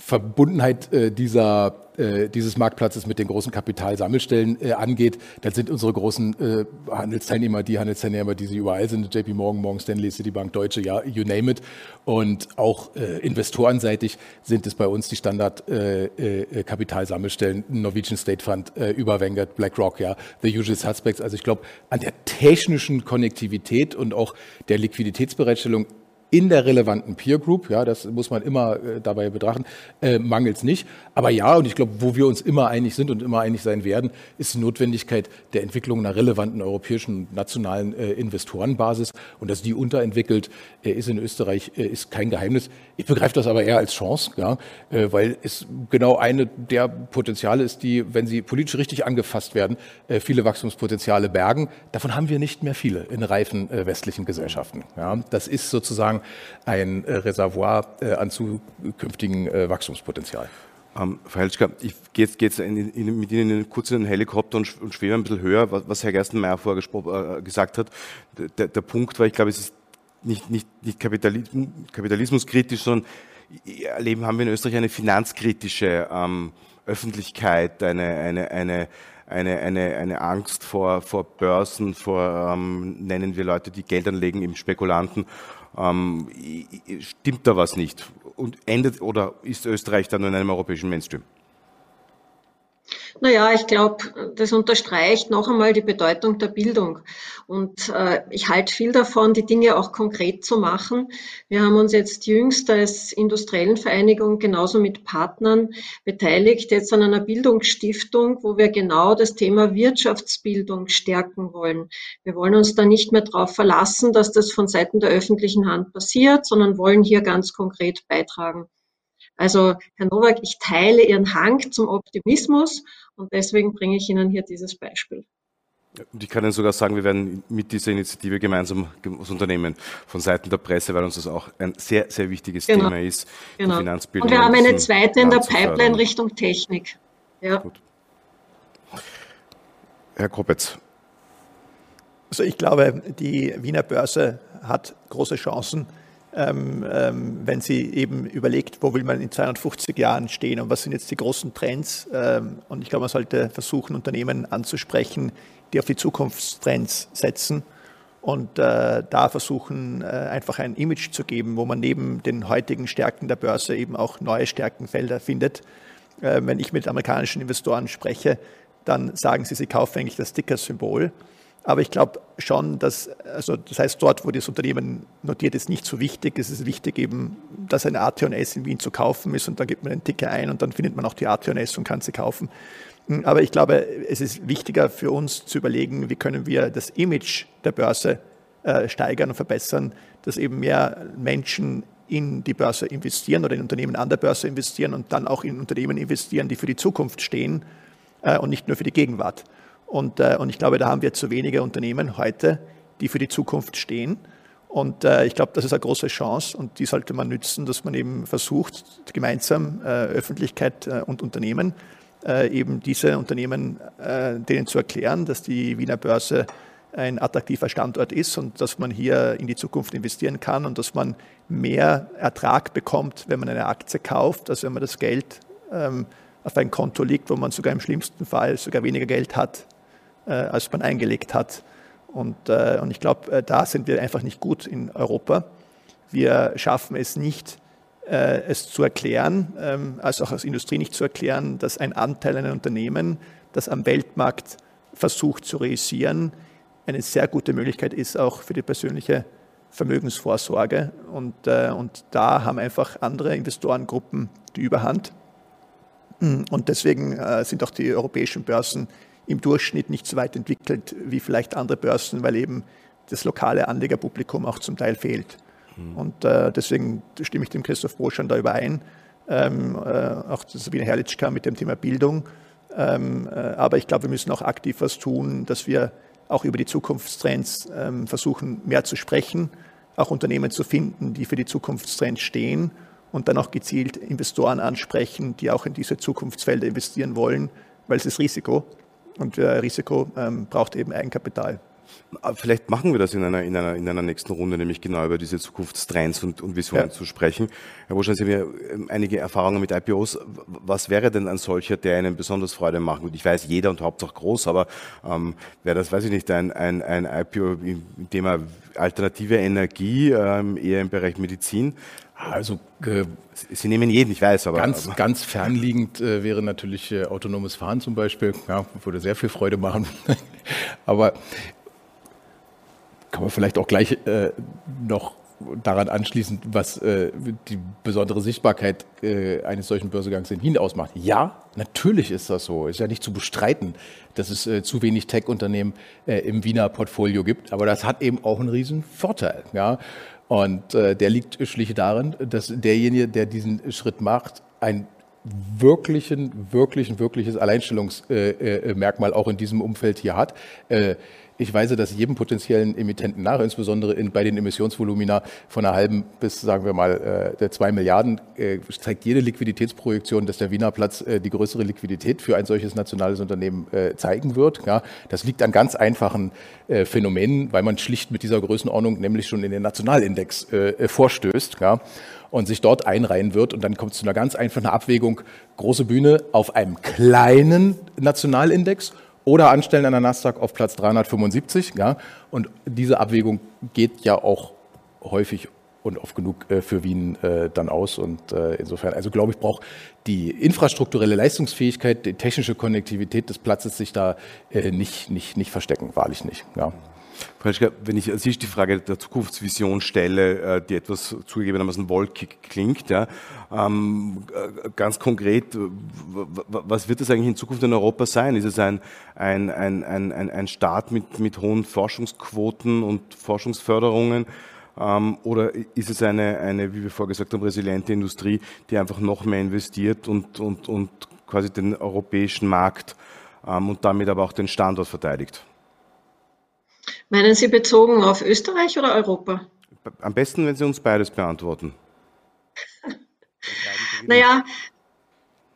Verbundenheit äh, dieser, äh, dieses Marktplatzes mit den großen Kapitalsammelstellen äh, angeht, dann sind unsere großen äh, Handelsteilnehmer die Handelsteilnehmer, die sie überall sind, JP Morgan, Morgan Stanley, Citibank, Deutsche, ja, you name it. Und auch äh, investorenseitig sind es bei uns die Standard-Kapitalsammelstellen, äh, Norwegian State Fund, über Vanguard, BlackRock, ja, the usual suspects. Also ich glaube, an der technischen Konnektivität und auch der Liquiditätsbereitstellung in der relevanten Peer Group, ja, das muss man immer äh, dabei betrachten, äh, mangelt es nicht. Aber ja, und ich glaube, wo wir uns immer einig sind und immer einig sein werden, ist die Notwendigkeit der Entwicklung einer relevanten europäischen nationalen äh, Investorenbasis. Und dass die unterentwickelt äh, ist in Österreich, äh, ist kein Geheimnis. Ich begreife das aber eher als Chance, ja, äh, weil es genau eine der Potenziale ist, die, wenn sie politisch richtig angefasst werden, viele Wachstumspotenziale bergen. Davon haben wir nicht mehr viele in reifen westlichen Gesellschaften. Ja. Das ist sozusagen sozusagen ein äh, Reservoir äh, an zukünftigen äh, Wachstumspotenzial. Ähm, Frau Helschka, ich gehe jetzt, jetzt in, in, mit Ihnen kurz in den Helikopter und, und schwebe ein bisschen höher, was, was Herr Gerstenmeier vorher äh, gesagt hat. Der, der, Punkt war, ich glaube, es ist nicht, nicht, nicht Kapitalismus, kapitalismuskritisch, sondern erleben haben wir in Österreich eine finanzkritische ähm, Öffentlichkeit, eine, eine, eine, eine, eine, eine Angst vor, vor Börsen, vor, ähm, nennen wir Leute, die Geld anlegen, eben Spekulanten ähm, stimmt da was nicht? Und endet oder ist Österreich dann in einem europäischen Mainstream? Naja, ich glaube, das unterstreicht noch einmal die Bedeutung der Bildung. Und äh, ich halte viel davon, die Dinge auch konkret zu machen. Wir haben uns jetzt jüngst als industriellen Vereinigung genauso mit Partnern beteiligt, jetzt an einer Bildungsstiftung, wo wir genau das Thema Wirtschaftsbildung stärken wollen. Wir wollen uns da nicht mehr darauf verlassen, dass das von Seiten der öffentlichen Hand passiert, sondern wollen hier ganz konkret beitragen. Also, Herr Nowak, ich teile Ihren Hang zum Optimismus und deswegen bringe ich Ihnen hier dieses Beispiel. Und ich kann Ihnen sogar sagen, wir werden mit dieser Initiative gemeinsam was unternehmen von Seiten der Presse, weil uns das auch ein sehr, sehr wichtiges genau. Thema ist. Genau. Und wir haben eine zweite in der Pipeline Richtung Technik. Ja. Gut. Herr Kopetz. Also ich glaube, die Wiener Börse hat große Chancen, ähm, ähm, wenn sie eben überlegt, wo will man in 250 Jahren stehen und was sind jetzt die großen Trends. Ähm, und ich glaube, man sollte versuchen, Unternehmen anzusprechen, die auf die Zukunftstrends setzen und äh, da versuchen, äh, einfach ein Image zu geben, wo man neben den heutigen Stärken der Börse eben auch neue Stärkenfelder findet. Äh, wenn ich mit amerikanischen Investoren spreche, dann sagen sie, sie kaufen eigentlich das Sticker-Symbol. Aber ich glaube schon, dass, also das heißt, dort, wo das Unternehmen notiert ist, nicht so wichtig. Es ist wichtig eben, dass ein AT&S in Wien zu kaufen ist und dann gibt man einen Ticker ein und dann findet man auch die AT&S und kann sie kaufen. Hm, aber ich glaube, es ist wichtiger für uns zu überlegen, wie können wir das Image der Börse äh, steigern und verbessern, dass eben mehr Menschen in die Börse investieren oder in Unternehmen an der Börse investieren und dann auch in Unternehmen investieren, die für die Zukunft stehen äh, und nicht nur für die Gegenwart. Und, äh, und ich glaube, da haben wir zu wenige Unternehmen heute, die für die Zukunft stehen. Und äh, ich glaube, das ist eine große Chance und die sollte man nützen, dass man eben versucht, gemeinsam äh, Öffentlichkeit äh, und Unternehmen äh, eben diese Unternehmen äh, denen zu erklären, dass die Wiener Börse ein attraktiver Standort ist und dass man hier in die Zukunft investieren kann und dass man mehr Ertrag bekommt, wenn man eine Aktie kauft, als wenn man das Geld ähm, auf ein Konto liegt, wo man sogar im schlimmsten Fall sogar weniger Geld hat, als man eingelegt hat. Und, äh, und ich glaube, äh, da sind wir einfach nicht gut in Europa. Wir schaffen es nicht, es zu erklären, ähm, als auch als Industrie nicht zu erklären, dass ein Anteil an Unternehmen, das am Weltmarkt versucht zu realisieren, eine sehr gute Möglichkeit ist, auch für die persönliche Vermögensvorsorge. Und, und da haben einfach andere Investorengruppen die Überhand. Und deswegen sind auch die europäischen Börsen im Durchschnitt nicht so weit entwickelt wie vielleicht andere Börsen, weil eben das lokale Anlegerpublikum auch zum Teil fehlt. Mhm. Und äh, deswegen stimme ich dem Christoph Boschan da überein. Ähm, äh, auch Sabine Herrlichka mit dem Thema Bildung. Ähm, äh, aber ich glaube, wir müssen auch aktiv was tun, dass wir auch über die Zukunftstrends ähm, versuchen, mehr zu sprechen, auch Unternehmen zu finden, die für die Zukunftstrends stehen und dann auch gezielt Investoren ansprechen, die auch in diese Zukunftsfelder investieren wollen, weil es ist Risiko und äh, Risiko ähm, braucht eben Eigenkapital. Vielleicht machen wir das in einer, in einer, in einer nächsten Runde, nämlich genau über diese Zukunftstrends und, und Visionen ja. zu sprechen. Herr Woschan, Sie haben ja ähm, einige Erfahrungen mit IPOs. Was wäre denn ein solcher, der Ihnen besonders Freude machen würde? Ich weiß, jeder und Hauptsache groß, aber ähm, wäre das, weiß ich nicht, ein, ein, ein IPO im Thema alternative Energie, ähm, eher im Bereich Medizin? Also äh, Sie nehmen jeden, ich weiß, aber ganz, ganz fernliegend äh, wäre natürlich äh, autonomes Fahren zum Beispiel. Ja, würde sehr viel Freude machen. aber kann man vielleicht auch gleich äh, noch daran anschließen, was äh, die besondere Sichtbarkeit äh, eines solchen Börsegangs in Wien ausmacht. Ja, natürlich ist das so. Ist ja nicht zu bestreiten, dass es zu wenig Tech-Unternehmen im Wiener Portfolio gibt. Aber das hat eben auch einen riesen Vorteil. Ja? Und äh, der liegt schlicht darin, dass derjenige, der diesen Schritt macht, ein wirklichen, wirklichen, wirkliches Alleinstellungsmerkmal auch in diesem Umfeld hier hat. Ich weise das jedem potenziellen Emittenten nach, insbesondere in, bei den Emissionsvolumina von einer halben bis, sagen wir mal, äh, der zwei Milliarden, äh, zeigt jede Liquiditätsprojektion, dass der Wiener Platz äh, die größere Liquidität für ein solches nationales Unternehmen äh, zeigen wird. Ja, das liegt an ganz einfachen äh, Phänomenen, weil man schlicht mit dieser Größenordnung nämlich schon in den Nationalindex äh, vorstößt. Ja und sich dort einreihen wird. Und dann kommt es zu einer ganz einfachen Abwägung, große Bühne auf einem kleinen Nationalindex oder anstellen an der Nasdaq auf Platz 375. Ja? Und diese Abwägung geht ja auch häufig und oft genug äh, für Wien äh, dann aus. Und äh, insofern, also glaube ich, braucht die infrastrukturelle Leistungsfähigkeit, die technische Konnektivität des Platzes sich da äh, nicht, nicht, nicht verstecken, wahrlich nicht. Ja. Frau wenn ich als ich die Frage der Zukunftsvision stelle, äh, die etwas zugegebenermaßen wolkig klingt, ja, ähm, äh, ganz konkret, was wird es eigentlich in Zukunft in Europa sein? Ist es ein, ein, ein, ein, ein Staat mit, mit hohen Forschungsquoten und Forschungsförderungen? Ähm, oder ist es eine, eine, wie wir vorher gesagt haben, resiliente Industrie, die einfach noch mehr investiert und, und, und quasi den europäischen Markt ähm, und damit aber auch den Standort verteidigt? Meinen Sie bezogen auf Österreich oder Europa? Am besten, wenn Sie uns beides beantworten. naja,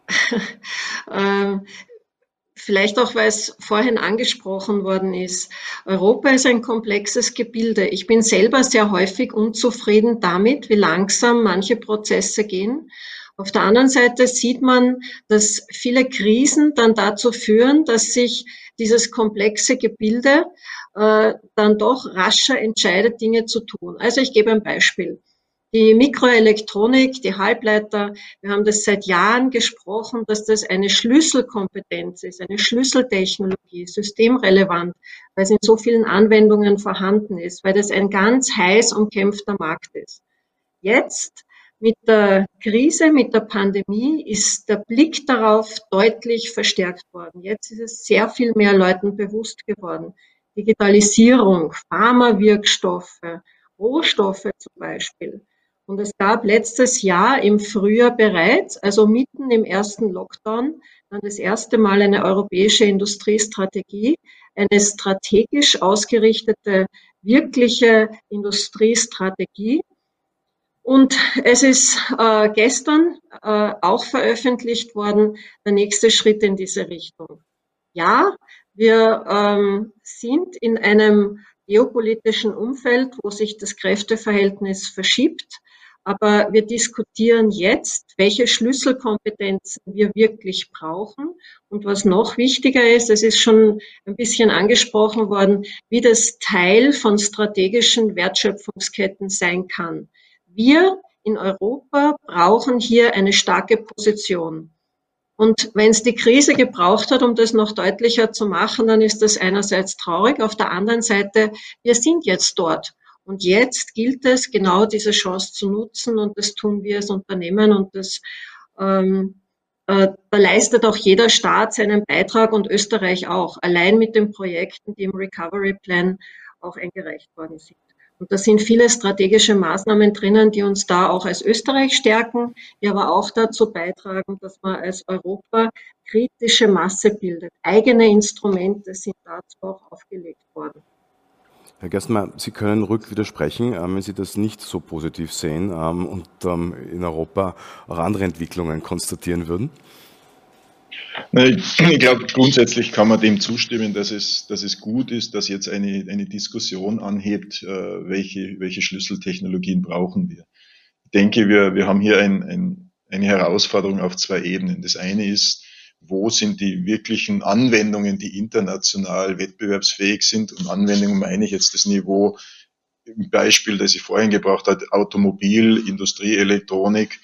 äh, vielleicht auch, weil es vorhin angesprochen worden ist. Europa ist ein komplexes Gebilde. Ich bin selber sehr häufig unzufrieden damit, wie langsam manche Prozesse gehen. Auf der anderen Seite sieht man, dass viele Krisen dann dazu führen, dass sich dieses komplexe Gebilde äh, dann doch rascher entscheidet, Dinge zu tun. Also ich gebe ein Beispiel. Die Mikroelektronik, die Halbleiter, wir haben das seit Jahren gesprochen, dass das eine Schlüsselkompetenz ist, eine Schlüsseltechnologie, systemrelevant, weil es in so vielen Anwendungen vorhanden ist, weil das ein ganz heiß umkämpfter Markt ist. Jetzt mit der Krise, mit der Pandemie ist der Blick darauf deutlich verstärkt worden. Jetzt ist es sehr viel mehr Leuten bewusst geworden. Digitalisierung, Pharmawirkstoffe, Rohstoffe zum Beispiel. Und es gab letztes Jahr im Frühjahr bereits, also mitten im ersten Lockdown, dann das erste Mal eine europäische Industriestrategie, eine strategisch ausgerichtete, wirkliche Industriestrategie. Und es ist äh, gestern äh, auch veröffentlicht worden, der nächste Schritt in diese Richtung. Ja, wir ähm, sind in einem geopolitischen Umfeld, wo sich das Kräfteverhältnis verschiebt. Aber wir diskutieren jetzt, welche Schlüsselkompetenzen wir wirklich brauchen. Und was noch wichtiger ist, es ist schon ein bisschen angesprochen worden, wie das Teil von strategischen Wertschöpfungsketten sein kann. Wir in Europa brauchen hier eine starke Position. Und wenn es die Krise gebraucht hat, um das noch deutlicher zu machen, dann ist das einerseits traurig. Auf der anderen Seite, wir sind jetzt dort. Und jetzt gilt es, genau diese Chance zu nutzen. Und das tun wir als Unternehmen. Und das, ähm, äh, da leistet auch jeder Staat seinen Beitrag und Österreich auch. Allein mit den Projekten, die im Recovery Plan auch eingereicht worden sind. Und da sind viele strategische Maßnahmen drinnen, die uns da auch als Österreich stärken, die aber auch dazu beitragen, dass man als Europa kritische Masse bildet. Eigene Instrumente sind dazu auch aufgelegt worden. Herr Gerstmeier, Sie können ruhig widersprechen, ähm, wenn Sie das nicht so positiv sehen ähm, und ähm, in Europa auch andere Entwicklungen konstatieren würden. Ich glaube, grundsätzlich kann man dem zustimmen, dass es, dass es gut ist, dass jetzt eine, eine Diskussion anhebt, äh, welche, welche Schlüsseltechnologien brauchen wir. Ich denke, wir, wir haben hier ein, ein, eine Herausforderung auf zwei Ebenen. Das eine ist, wo sind die wirklichen Anwendungen, die international wettbewerbsfähig sind. Und Anwendungen meine ich jetzt das Niveau im Beispiel, das ich vorhin gebracht habe, Automobil, Industrie, Elektronik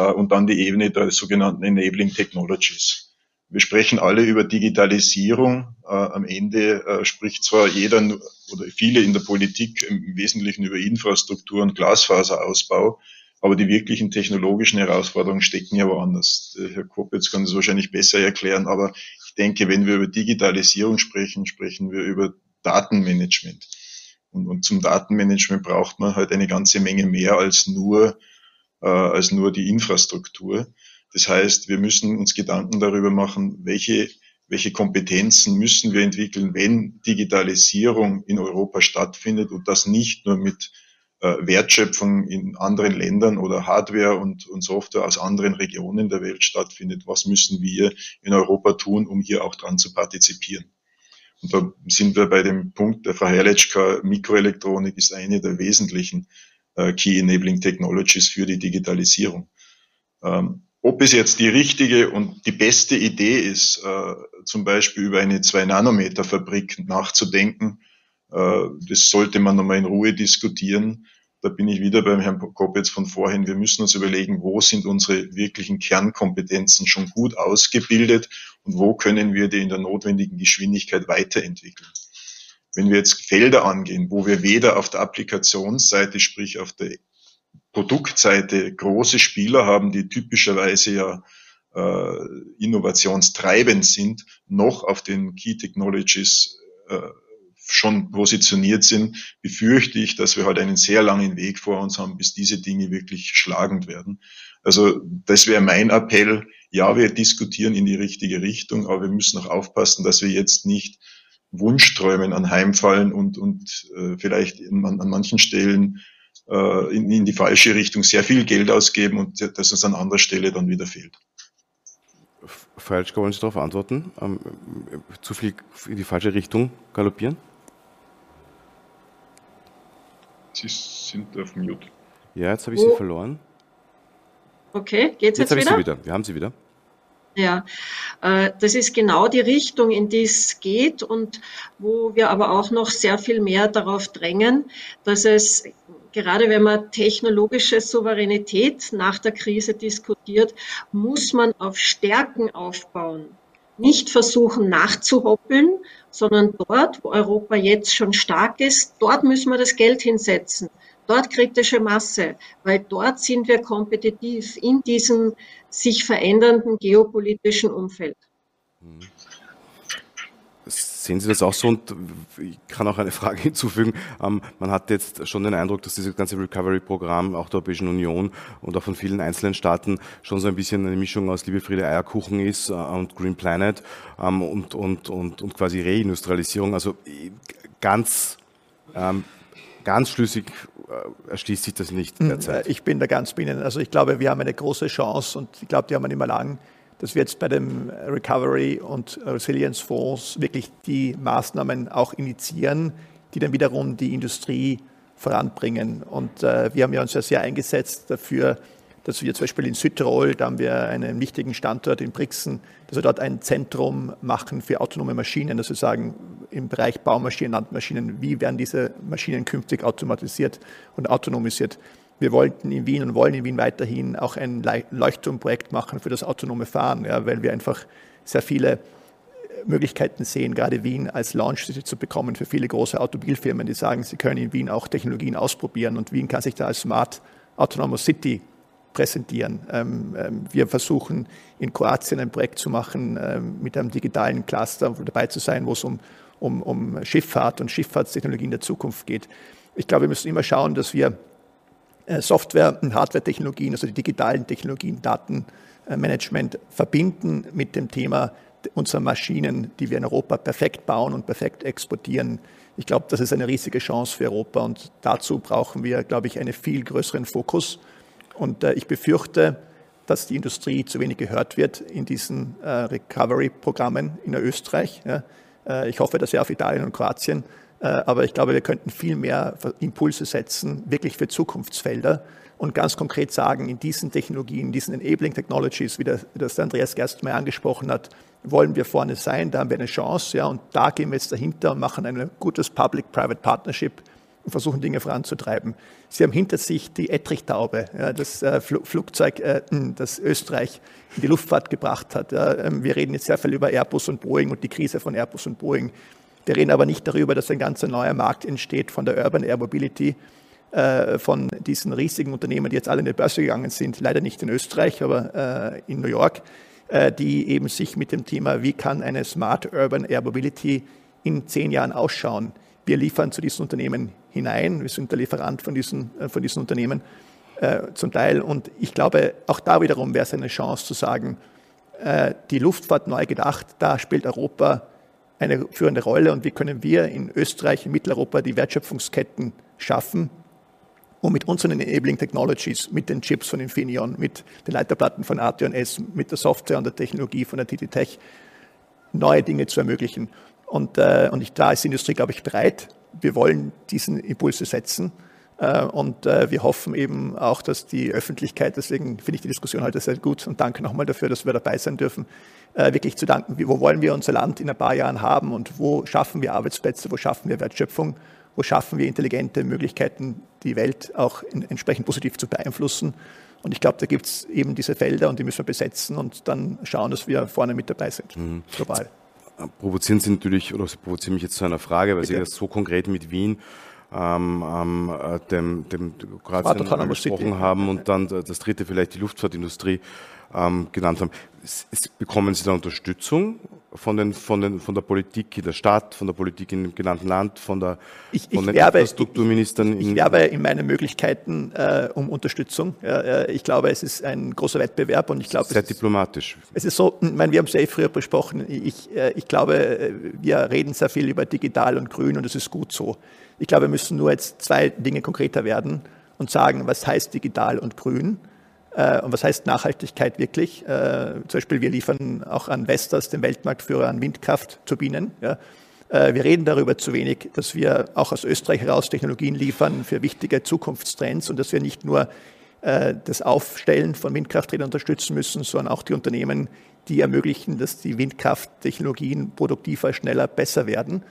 und dann die Ebene der sogenannten Enabling Technologies. Wir sprechen alle über Digitalisierung. Äh, am Ende äh, spricht zwar jeder oder viele in der Politik im Wesentlichen über Infrastruktur und Glasfaserausbau, aber die wirklichen technologischen Herausforderungen stecken ja woanders. Herr Kopitz kann das wahrscheinlich besser erklären, aber ich denke, wenn wir über Digitalisierung sprechen, sprechen wir über Datenmanagement. Und, und zum Datenmanagement braucht man halt eine ganze Menge mehr als nur, äh, als nur die Infrastruktur. Das heißt, wir müssen uns Gedanken darüber machen, welche, welche Kompetenzen müssen wir entwickeln, wenn Digitalisierung in Europa stattfindet und das nicht nur mit äh, Wertschöpfung in anderen Ländern oder Hardware und, und Software aus anderen Regionen der Welt stattfindet. Was müssen wir in Europa tun, um hier auch dran zu partizipieren? Und da sind wir bei dem Punkt der Frau Herletschka, Mikroelektronik ist eine der wesentlichen Key Enabling Technologies für die Digitalisierung. Ähm, ob es jetzt die richtige und die beste Idee ist, äh, zum Beispiel über eine 2-Nanometer-Fabrik nachzudenken, äh, das sollte man nochmal in Ruhe diskutieren. Da bin ich wieder beim Herrn Kopetz von vorhin. Wir müssen uns überlegen, wo sind unsere wirklichen Kernkompetenzen schon gut ausgebildet und wo können wir die in der notwendigen Geschwindigkeit weiterentwickeln. Wenn wir jetzt Felder angehen, wo wir weder auf der Applikationsseite, sprich auf der Produktseite große Spieler haben, die typischerweise ja äh, innovationstreibend sind, noch auf den Key Technologies äh, schon positioniert sind, befürchte ich, dass wir halt einen sehr langen Weg vor uns haben, bis diese Dinge wirklich schlagend werden. Also das wäre mein Appell. Ja, wir diskutieren in die richtige Richtung, aber wir müssen auch aufpassen, dass wir jetzt nicht Wunschträumen anheimfallen und, und äh, vielleicht in, an, an manchen Stellen äh, in, in die falsche Richtung sehr viel Geld ausgeben und dass uns an anderer Stelle dann wieder fehlt. Falsch, wollen Sie darauf antworten? Ähm, zu viel in die falsche Richtung galoppieren? Sie sind auf Mute. Ja, jetzt habe ich oh. Sie verloren. Okay, geht's jetzt, jetzt wieder? Ich Sie wieder? Wir haben Sie wieder. Ja, äh, das ist genau die Richtung, in die es geht und wo wir aber auch noch sehr viel mehr darauf drängen, dass es, gerade wenn man technologische Souveränität nach der Krise diskutiert, muss man auf Stärken aufbauen. Nicht versuchen nachzuhoppeln, sondern dort, wo Europa jetzt schon stark ist, dort müssen wir das Geld hinsetzen. Dort kritische Masse, weil dort sind wir kompetitiv in diesem sich verändernden geopolitischen Umfeld. Sehen Sie das auch so? Und ich kann auch eine Frage hinzufügen. Ähm, man hat jetzt schon den Eindruck, dass dieses ganze Recovery-Programm auch der Europäischen Union und auch von vielen einzelnen Staaten schon so ein bisschen eine Mischung aus Liebe Friede Eierkuchen ist äh, und Green Planet ähm, und, und, und, und quasi Reindustrialisierung. Also ganz, ähm, ganz schlüssig äh, erschließt sich das nicht hm, derzeit. Ich bin da ganz bei Ihnen. Also ich glaube, wir haben eine große Chance und ich glaube, die haben wir nicht mehr lang dass wir jetzt bei dem Recovery und Resilience Fonds wirklich die Maßnahmen auch initiieren, die dann wiederum die Industrie voranbringen. Und äh, wir haben ja uns ja sehr eingesetzt dafür, dass wir zum Beispiel in Südtirol, da haben wir einen wichtigen Standort in Brixen, dass wir dort ein Zentrum machen für autonome Maschinen, dass wir sagen, im Bereich Baumaschinen, Landmaschinen, wie werden diese Maschinen künftig automatisiert und autonomisiert. Wir wollten in Wien und wollen in Wien weiterhin auch ein Leuchtturmprojekt machen für das autonome Fahren, ja, weil wir einfach sehr viele äh, Möglichkeiten sehen, gerade Wien als Launch City zu bekommen für viele große Automobilfirmen, die sagen, sie können in Wien auch Technologien ausprobieren und Wien kann sich da als Smart Autonomous City präsentieren. Ähm, ähm, wir versuchen in Kroatien ein Projekt zu machen ähm, mit einem digitalen Cluster, dabei zu sein, wo es um, um, um Schifffahrt und Schifffahrtstechnologien der Zukunft geht. Ich glaube, wir müssen immer schauen, dass wir äh, Software- und Hardware-Technologien, also die digitalen Technologien, Datenmanagement verbinden mit dem Thema unserer Maschinen, die wir in Europa perfekt bauen und perfekt exportieren. Ich glaube, das ist eine riesige Chance für Europa und dazu brauchen wir, glaube ich, einen viel größeren Fokus. Und äh, ich befürchte, dass die Industrie zu wenig gehört wird in diesen äh, Recovery-Programmen in Österreich. Äh, ich hoffe, dass ja auf Italien und Kroatien. Aber ich glaube, wir könnten viel mehr Impulse setzen, wirklich für Zukunftsfelder und ganz konkret sagen, in diesen Technologien, in diesen Enabling Technologies, wie das Andreas Gerstmeier angesprochen hat, wollen wir vorne sein, da haben wir eine Chance, ja, und da gehen wir jetzt dahinter und machen ein gutes Public-Private Partnership und versuchen Dinge voranzutreiben. Sie haben hinter sich die Ettrichtaube, ja, das äh, Flugzeug, äh, das Österreich in die Luftfahrt gebracht hat. Ja. Ähm, wir reden jetzt sehr viel über Airbus und Boeing und die Krise von Airbus und Boeing. Wir reden aber nicht darüber, dass ein ganz neuer Markt entsteht von der Urban Air Mobility, äh, von diesen riesigen Unternehmen, die jetzt alle in die Börse gegangen sind, leider nicht in Österreich, aber äh, in New York äh, die eben sich mit dem Thema, wie kann eine Smart Urban Air Mobility in zehn Jahren ausschauen. Wir liefern zu diesen Unternehmen hinein, wir sind der Lieferant von diesen, äh, von diesen Unternehmen äh, zum Teil. Und ich glaube, auch da wiederum wäre es eine Chance zu sagen, äh, die Luftfahrt neu gedacht, da spielt Europa eine führende Rolle und wie können wir in Österreich, in Mitteleuropa die Wertschöpfungsketten schaffen, und mit unseren Enabling Technologies, mit den Chips von Infineon, mit den Leiterplatten von AT&S, mit der Software und der Technologie von der TT Tech neue Dinge zu ermöglichen. Und, äh, und ich, da ist die Industrie, glaube ich, bereit. Wir wollen diesen Impulse setzen. Äh, und äh, wir hoffen eben auch, dass die Öffentlichkeit, deswegen finde ich die Diskussion heute sehr gut und danke nochmal dafür, dass wir dabei sein dürfen, äh, wirklich zu danken, wo wollen wir unser Land in ein paar Jahren haben und wo schaffen wir Arbeitsplätze, wo schaffen wir Wertschöpfung wo schaffen wir intelligente Möglichkeiten, die Welt auch in, entsprechend positiv zu beeinflussen. Und ich glaube, da gibt es eben diese Felder und die müssen wir besetzen und dann schauen, dass wir vorne mit dabei sind, mhm. global. Provozieren Sie natürlich, oder Sie provozieren mich jetzt zu einer Frage, weil Bitte. Sie das so konkret mit Wien ähm, ähm, dem, dem Kroatien angesprochen haben und dann das dritte vielleicht die Luftfahrtindustrie ähm, genannt haben. Bekommen Sie da Unterstützung von, den, von, den, von der Politik in der Stadt, von der Politik in dem genannten Land, von, der, ich, von ich den werbe, Infrastrukturministern? Ich, ich werbe in meinen Möglichkeiten äh, um Unterstützung. Äh, ich glaube, es ist ein großer Wettbewerb und ich glaube... Sehr es diplomatisch. Ist, es ist so, ich meine, wir haben es ja eh früher besprochen. Ich, äh, ich glaube, wir reden sehr viel über digital und grün und es ist gut so. Ich glaube, wir müssen nur jetzt zwei Dinge konkreter werden und sagen, was heißt digital und grün? Äh, und was heißt Nachhaltigkeit wirklich? Äh, zum Beispiel, wir liefern auch an Vestas, den Weltmarktführer an Windkraftturbinen. Äh, wir reden darüber zu wenig, dass wir auch aus Österreich heraus Technologien liefern für wichtige Zukunftstrends und dass wir nicht nur das Aufstellen von Windkrafträdern unterstützen müssen, sondern auch die Unternehmen, die ermöglichen, dass die Windkrafttechnologien produktiver, schneller, besser werden.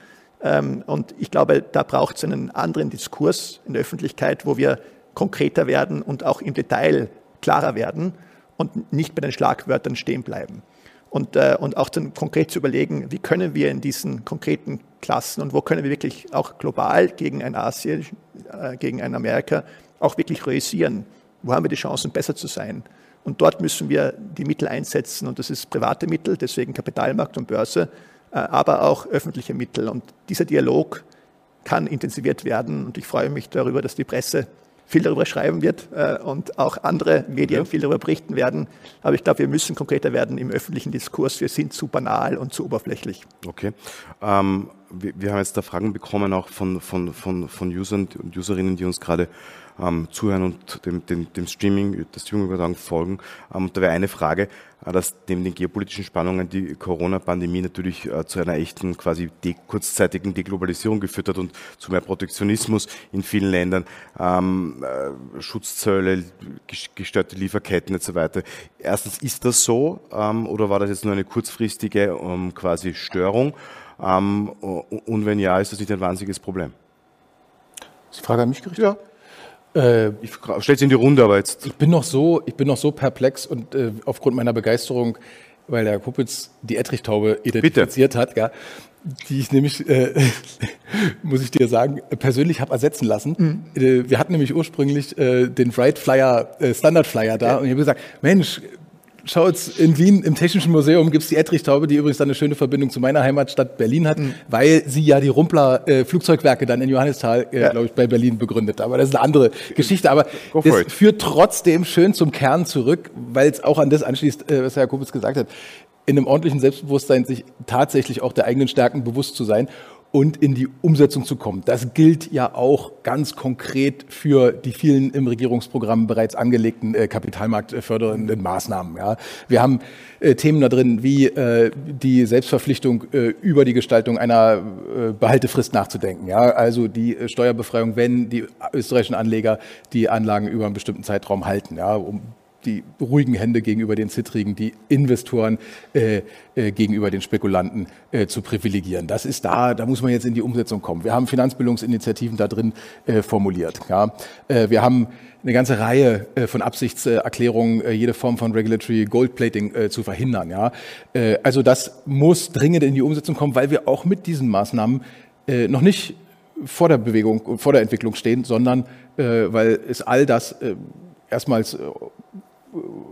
Ähm, und ich glaube, da braucht es einen anderen Diskurs in der Öffentlichkeit, wo wir konkreter werden und auch im Detail klarer werden und nicht bei den Schlagwörtern stehen bleiben. Und, äh, und auch dann konkret zu überlegen, wie können wir in diesen konkreten Klassen und wo können wir wirklich auch global gegen ein Asien, äh, gegen ein Amerika auch wirklich realisieren, wo haben wir die Chancen, besser zu sein. Und dort müssen wir die Mittel einsetzen und das ist private Mittel, deswegen Kapitalmarkt und Börse, äh, aber auch öffentliche Mittel. Und dieser Dialog kann intensiviert werden und ich freue mich darüber, dass die Presse viel darüber schreiben wird äh, und auch andere Medien okay. viel darüber berichten werden. Aber ich glaube, wir müssen konkreter werden im öffentlichen Diskurs. Wir sind zu banal und zu oberflächlich. Okay. Ähm, wir, wir, haben jetzt da Fragen bekommen auch von, von, von, von Usern und Userinnen, die uns gerade ähm, zuhören und dem, dem, dem Streaming, das Streaming-Übertragung folgen. Ähm, da wäre eine Frage, äh, dass neben den geopolitischen Spannungen die Corona-Pandemie natürlich äh, zu einer echten quasi de kurzzeitigen Deglobalisierung geführt hat und zu mehr Protektionismus in vielen Ländern, ähm, äh, Schutzzölle, gestörte Lieferketten etc. Erstens, ist das so ähm, oder war das jetzt nur eine kurzfristige ähm, quasi Störung? Ähm, und wenn ja, ist das nicht ein wahnsinniges Problem? Ist die Frage an mich gerichtet? Ja. Äh, ich stelle es in die Runde, aber jetzt. Ich bin noch so, ich bin noch so perplex und äh, aufgrund meiner Begeisterung, weil der Kuppitz die Ettrichtaube identifiziert Bitte. hat, ja, die ich nämlich, äh, muss ich dir sagen, persönlich habe ersetzen lassen. Mhm. Äh, wir hatten nämlich ursprünglich äh, den Wright Flyer, äh, Standard Flyer da ja. und ich habe gesagt, Mensch, schaut in Wien im Technischen Museum gibt es die Ettrichtaube, die übrigens dann eine schöne Verbindung zu meiner Heimatstadt Berlin hat, mhm. weil sie ja die Rumpler äh, Flugzeugwerke dann in Johannisthal, äh, ja. glaube ich, bei Berlin begründet. Aber das ist eine andere Geschichte. Aber das führt trotzdem schön zum Kern zurück, weil es auch an das anschließt, äh, was Herr Kubitz gesagt hat. In einem ordentlichen Selbstbewusstsein sich tatsächlich auch der eigenen Stärken bewusst zu sein und in die Umsetzung zu kommen. Das gilt ja auch ganz konkret für die vielen im Regierungsprogramm bereits angelegten äh, kapitalmarktfördernden Maßnahmen. Ja. Wir haben äh, Themen da drin wie äh, die Selbstverpflichtung äh, über die Gestaltung einer äh, Behaltefrist nachzudenken. Ja. Also die äh, Steuerbefreiung, wenn die österreichischen Anleger die Anlagen über einen bestimmten Zeitraum halten, ja, um die ruhigen Hände gegenüber den Zittrigen, die Investoren äh, äh, gegenüber den Spekulanten äh, zu privilegieren. Das ist da, da muss man jetzt in die Umsetzung kommen. Wir haben Finanzbildungsinitiativen da drin äh, formuliert. Ja. Äh, wir haben eine ganze Reihe äh, von Absichtserklärungen, jede Form von Regulatory Goldplating zu verhindern. Ja. also das muss dringend in die Umsetzung kommen, weil wir auch mit diesen Maßnahmen noch nicht vor der Bewegung, vor der Entwicklung stehen, sondern weil es all das erstmals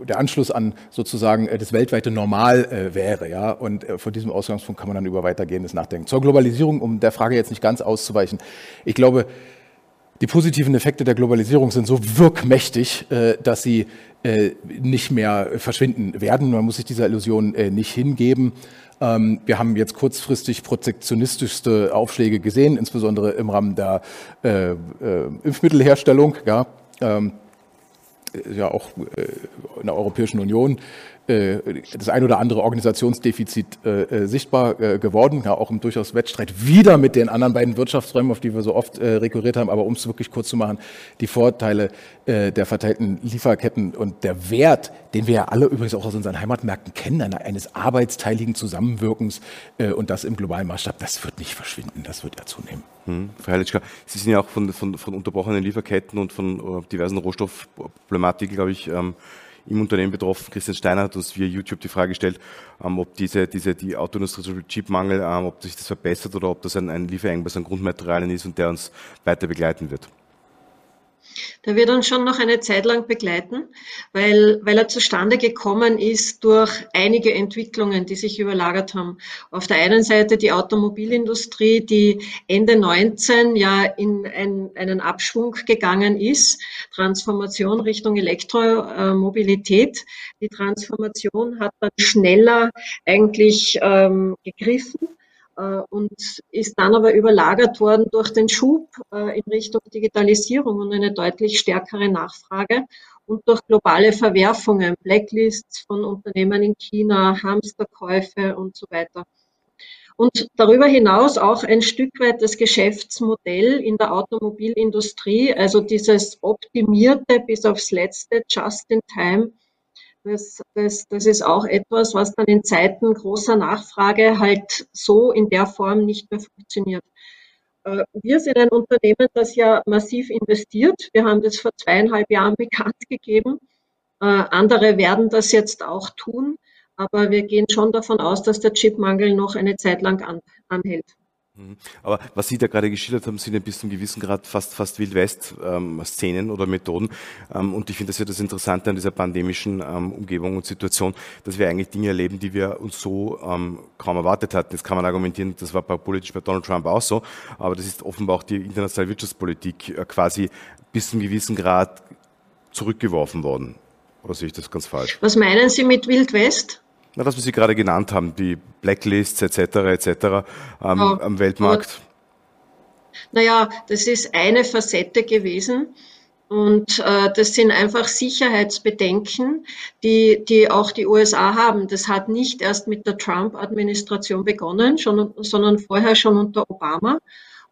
der Anschluss an sozusagen äh, das weltweite Normal äh, wäre. Ja? Und äh, von diesem Ausgangspunkt kann man dann über weitergehendes nachdenken. Zur Globalisierung, um der Frage jetzt nicht ganz auszuweichen. Ich glaube, die positiven Effekte der Globalisierung sind so wirkmächtig, dass sie nicht mehr verschwinden werden. Man muss sich dieser Illusion nicht hingeben. Ähm, wir haben jetzt kurzfristig protektionistischste Aufschläge gesehen, insbesondere im Rahmen der Impfmittelherstellung. Ja. Ähm, ja auch äh, in der Europäischen Union das ein oder andere Organisationsdefizit äh, sichtbar geworden, ja auch im durchaus Wettstreit wieder mit den anderen beiden Wirtschaftsräumen, auf die wir so oft rekurriert haben. Aber um es wirklich kurz zu machen, die Vorteile der verteilten Lieferketten und der Wert, den wir ja alle übrigens auch aus unseren Heimatmärkten kennen, eines arbeitsteiligen Zusammenwirkens und das im globalen Maßstab, das wird nicht verschwinden, das wird ja zunehmen. Hm, Frau Heiligka, Sie sind ja auch von, von, von unterbrochenen Lieferketten und von diversen Rohstoffproblematiken, glaube ich, ähm, im Unternehmen betroffen. Christian Steiner hat uns via YouTube die Frage gestellt, ähm, ob diese, diese, die Autoindustrie, zum Chipmangel, ähm, ob sich das verbessert oder ob das ein, ein Lieferengpass an Grundmaterialien ist und der uns weiter begleiten wird. Der wird uns schon noch eine Zeit lang begleiten, weil, weil er zustande gekommen ist durch einige Entwicklungen, die sich überlagert haben. Auf der einen Seite die Automobilindustrie, die Ende 19 ja in ein, einen Abschwung gegangen ist, Transformation Richtung Elektromobilität. Die Transformation hat dann schneller eigentlich ähm, gegriffen und ist dann aber überlagert worden durch den Schub äh, in Richtung Digitalisierung und eine deutlich stärkere Nachfrage und durch globale Verwerfungen, Blacklists von Unternehmen in China, Hamsterkäufe und so weiter. Und darüber hinaus auch ein Stück weit das Geschäftsmodell in der Automobilindustrie, also dieses optimierte bis aufs letzte Just in Time das, das, das ist auch etwas, was dann in Zeiten großer Nachfrage halt so in der Form nicht mehr funktioniert. Äh, wir sind ein Unternehmen, das ja massiv investiert. Wir haben das vor zweieinhalb Jahren bekannt gegeben. Äh, andere werden das jetzt auch tun. Aber wir gehen schon davon aus, dass der Chipmangel noch eine Zeit lang anhält. Mhm. Aber was Sie da gerade geschildert haben, sind ja bis zum gewissen Grad fast, fast Wildwest-Szenen ähm, oder Methoden. Ähm, und ich finde das ja das Interessante an dieser pandemischen ähm, Umgebung und Situation, dass wir eigentlich Dinge erleben, die wir uns so ähm, kaum erwartet hatten. Jetzt kann man argumentieren, das war politisch bei Donald Trump auch so, aber das ist offenbar auch die internationale Wirtschaftspolitik äh, quasi bis zum gewissen Grad zurückgeworfen worden. Oder sehe ich das ganz falsch? Was meinen Sie mit Wildwest? Na, das, was Sie gerade genannt haben, die Blacklists etc. etc. Ähm, ja, am Weltmarkt. Naja, das ist eine Facette gewesen. Und äh, das sind einfach Sicherheitsbedenken, die, die auch die USA haben. Das hat nicht erst mit der Trump-Administration begonnen, schon, sondern vorher schon unter Obama.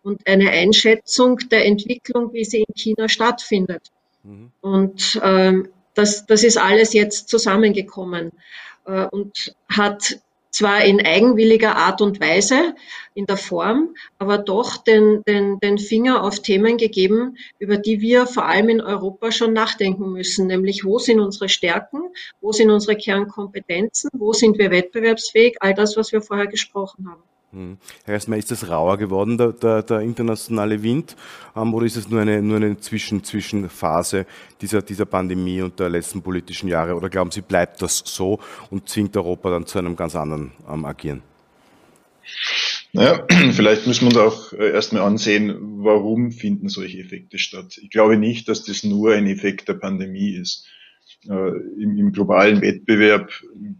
Und eine Einschätzung der Entwicklung, wie sie in China stattfindet. Mhm. Und ähm, das, das ist alles jetzt zusammengekommen. Äh, und hat zwar in eigenwilliger Art und Weise in der Form, aber doch den, den, den Finger auf Themen gegeben, über die wir vor allem in Europa schon nachdenken müssen, nämlich wo sind unsere Stärken, wo sind unsere Kernkompetenzen, wo sind wir wettbewerbsfähig, all das, was wir vorher gesprochen haben. Hm. Herr Erstmal, ist das rauer geworden, der, der, der internationale Wind, ähm, oder ist es nur eine, nur eine Zwischen, Zwischenphase dieser, dieser Pandemie und der letzten politischen Jahre? Oder glauben Sie, bleibt das so und zwingt Europa dann zu einem ganz anderen ähm, Agieren? Naja, vielleicht müssen wir uns auch äh, erstmal ansehen, warum finden solche Effekte statt. Ich glaube nicht, dass das nur ein Effekt der Pandemie ist. Äh, Im, im globalen Wettbewerb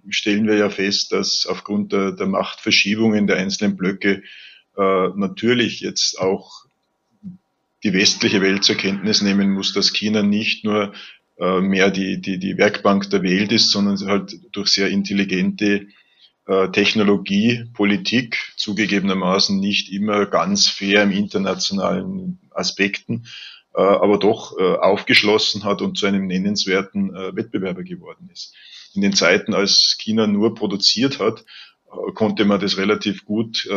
stellen wir ja fest, dass aufgrund der, der Machtverschiebungen der einzelnen Blöcke äh, natürlich jetzt auch die westliche Welt zur Kenntnis nehmen muss, dass China nicht nur äh, mehr die, die, die Werkbank der Welt ist, sondern halt durch sehr intelligente Technologie, Politik, zugegebenermaßen nicht immer ganz fair im internationalen Aspekten, aber doch äh, aufgeschlossen hat und zu einem nennenswerten äh, Wettbewerber geworden ist. In den Zeiten, als China nur produziert hat, konnte man das relativ gut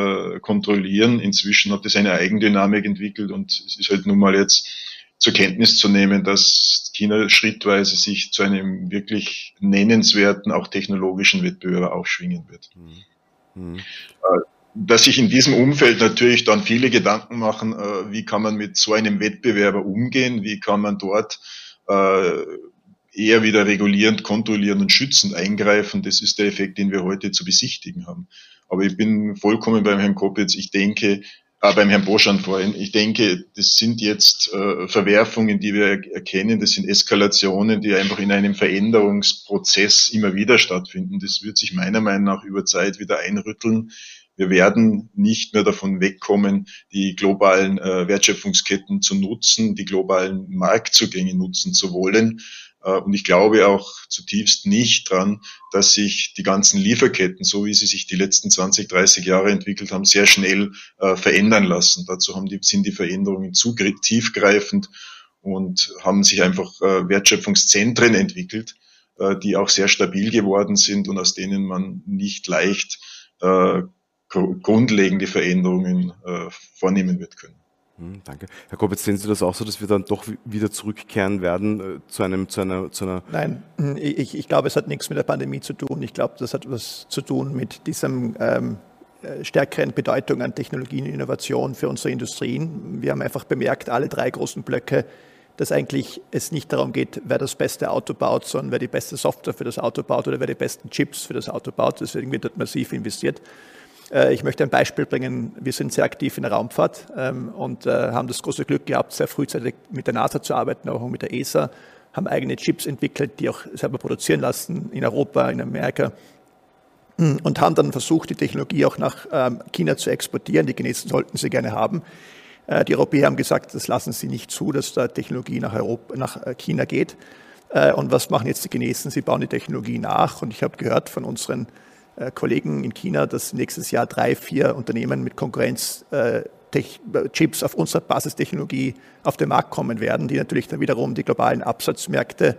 kontrollieren. Inzwischen hat es eine Eigendynamik entwickelt und es ist halt nun mal jetzt zur Kenntnis zu nehmen, dass China schrittweise sich zu einem wirklich nennenswerten, auch technologischen Wettbewerber aufschwingen wird. Mhm. Dass sich in diesem Umfeld natürlich dann viele Gedanken machen, äh, wie kann man mit so einem Wettbewerber umgehen, wie kann man dort äh, eher wieder regulierend, kontrollierend und schützend eingreifen. Das ist der Effekt, den wir heute zu besichtigen haben. Aber ich bin vollkommen beim Herrn Kopitz. Ich denke, äh, beim Herrn Boschan vorhin, ich denke, das sind jetzt äh, Verwerfungen, die wir erkennen. Das sind Eskalationen, die einfach in einem Veränderungsprozess immer wieder stattfinden. Das wird sich meiner Meinung nach über Zeit wieder einrütteln. Wir werden nicht mehr davon wegkommen, die globalen äh, Wertschöpfungsketten zu nutzen, die globalen Marktzugänge nutzen zu wollen. Äh, und ich glaube auch zutiefst nicht dran, dass sich die ganzen Lieferketten, so wie sie sich die letzten 20, 30 Jahre entwickelt haben, sehr schnell äh, verändern lassen. Dazu haben die, sind die Veränderungen zu tiefgreifend und haben sich einfach äh, Wertschöpfungszentren entwickelt, äh, die auch sehr stabil geworden sind und aus denen man nicht leicht äh, grundlegende Veränderungen äh, vornehmen wird können. Hm, danke. Herr Kopitz, sehen Sie das auch so, dass wir dann doch wieder zurückkehren werden äh, zu, einem, zu, einer, zu einer... Nein, ich, ich glaube, es hat nichts mit der Pandemie zu tun. Ich glaube, das hat was zu tun mit diesem ähm, äh, stärkeren Bedeutung an Technologien und Innovation für unsere Industrien. Wir haben einfach bemerkt, alle drei großen Blöcke, dass eigentlich es nicht darum geht, wer das beste Auto baut, sondern wer die beste Software für das Auto baut oder wer die besten Chips für das Auto baut. Deswegen wird dort massiv investiert. Äh, ich möchte ein Beispiel bringen. Wir sind sehr aktiv in der Raumfahrt ähm, und äh, haben das große Glück gehabt, sehr frühzeitig mit der NASA zu arbeiten, auch mit der ESA, haben eigene Chips entwickelt, die auch selber produzieren lassen in Europa, in Amerika hm, und haben dann versucht, die Technologie auch nach ähm, China zu exportieren. Die Chinesen sollten sie gerne haben. Äh, die Europäer haben gesagt, das lassen sie nicht zu, dass da Technologie nach, Europa, nach China geht. Und was machen jetzt die Chinesen? Sie bauen die Technologie nach. Und ich habe gehört von unseren Kollegen in China, dass nächstes Jahr drei, vier Unternehmen mit Konkurrenz äh, Chips auf unserer Basistechnologie auf den Markt kommen werden, die natürlich dann wiederum die globalen Absatzmärkte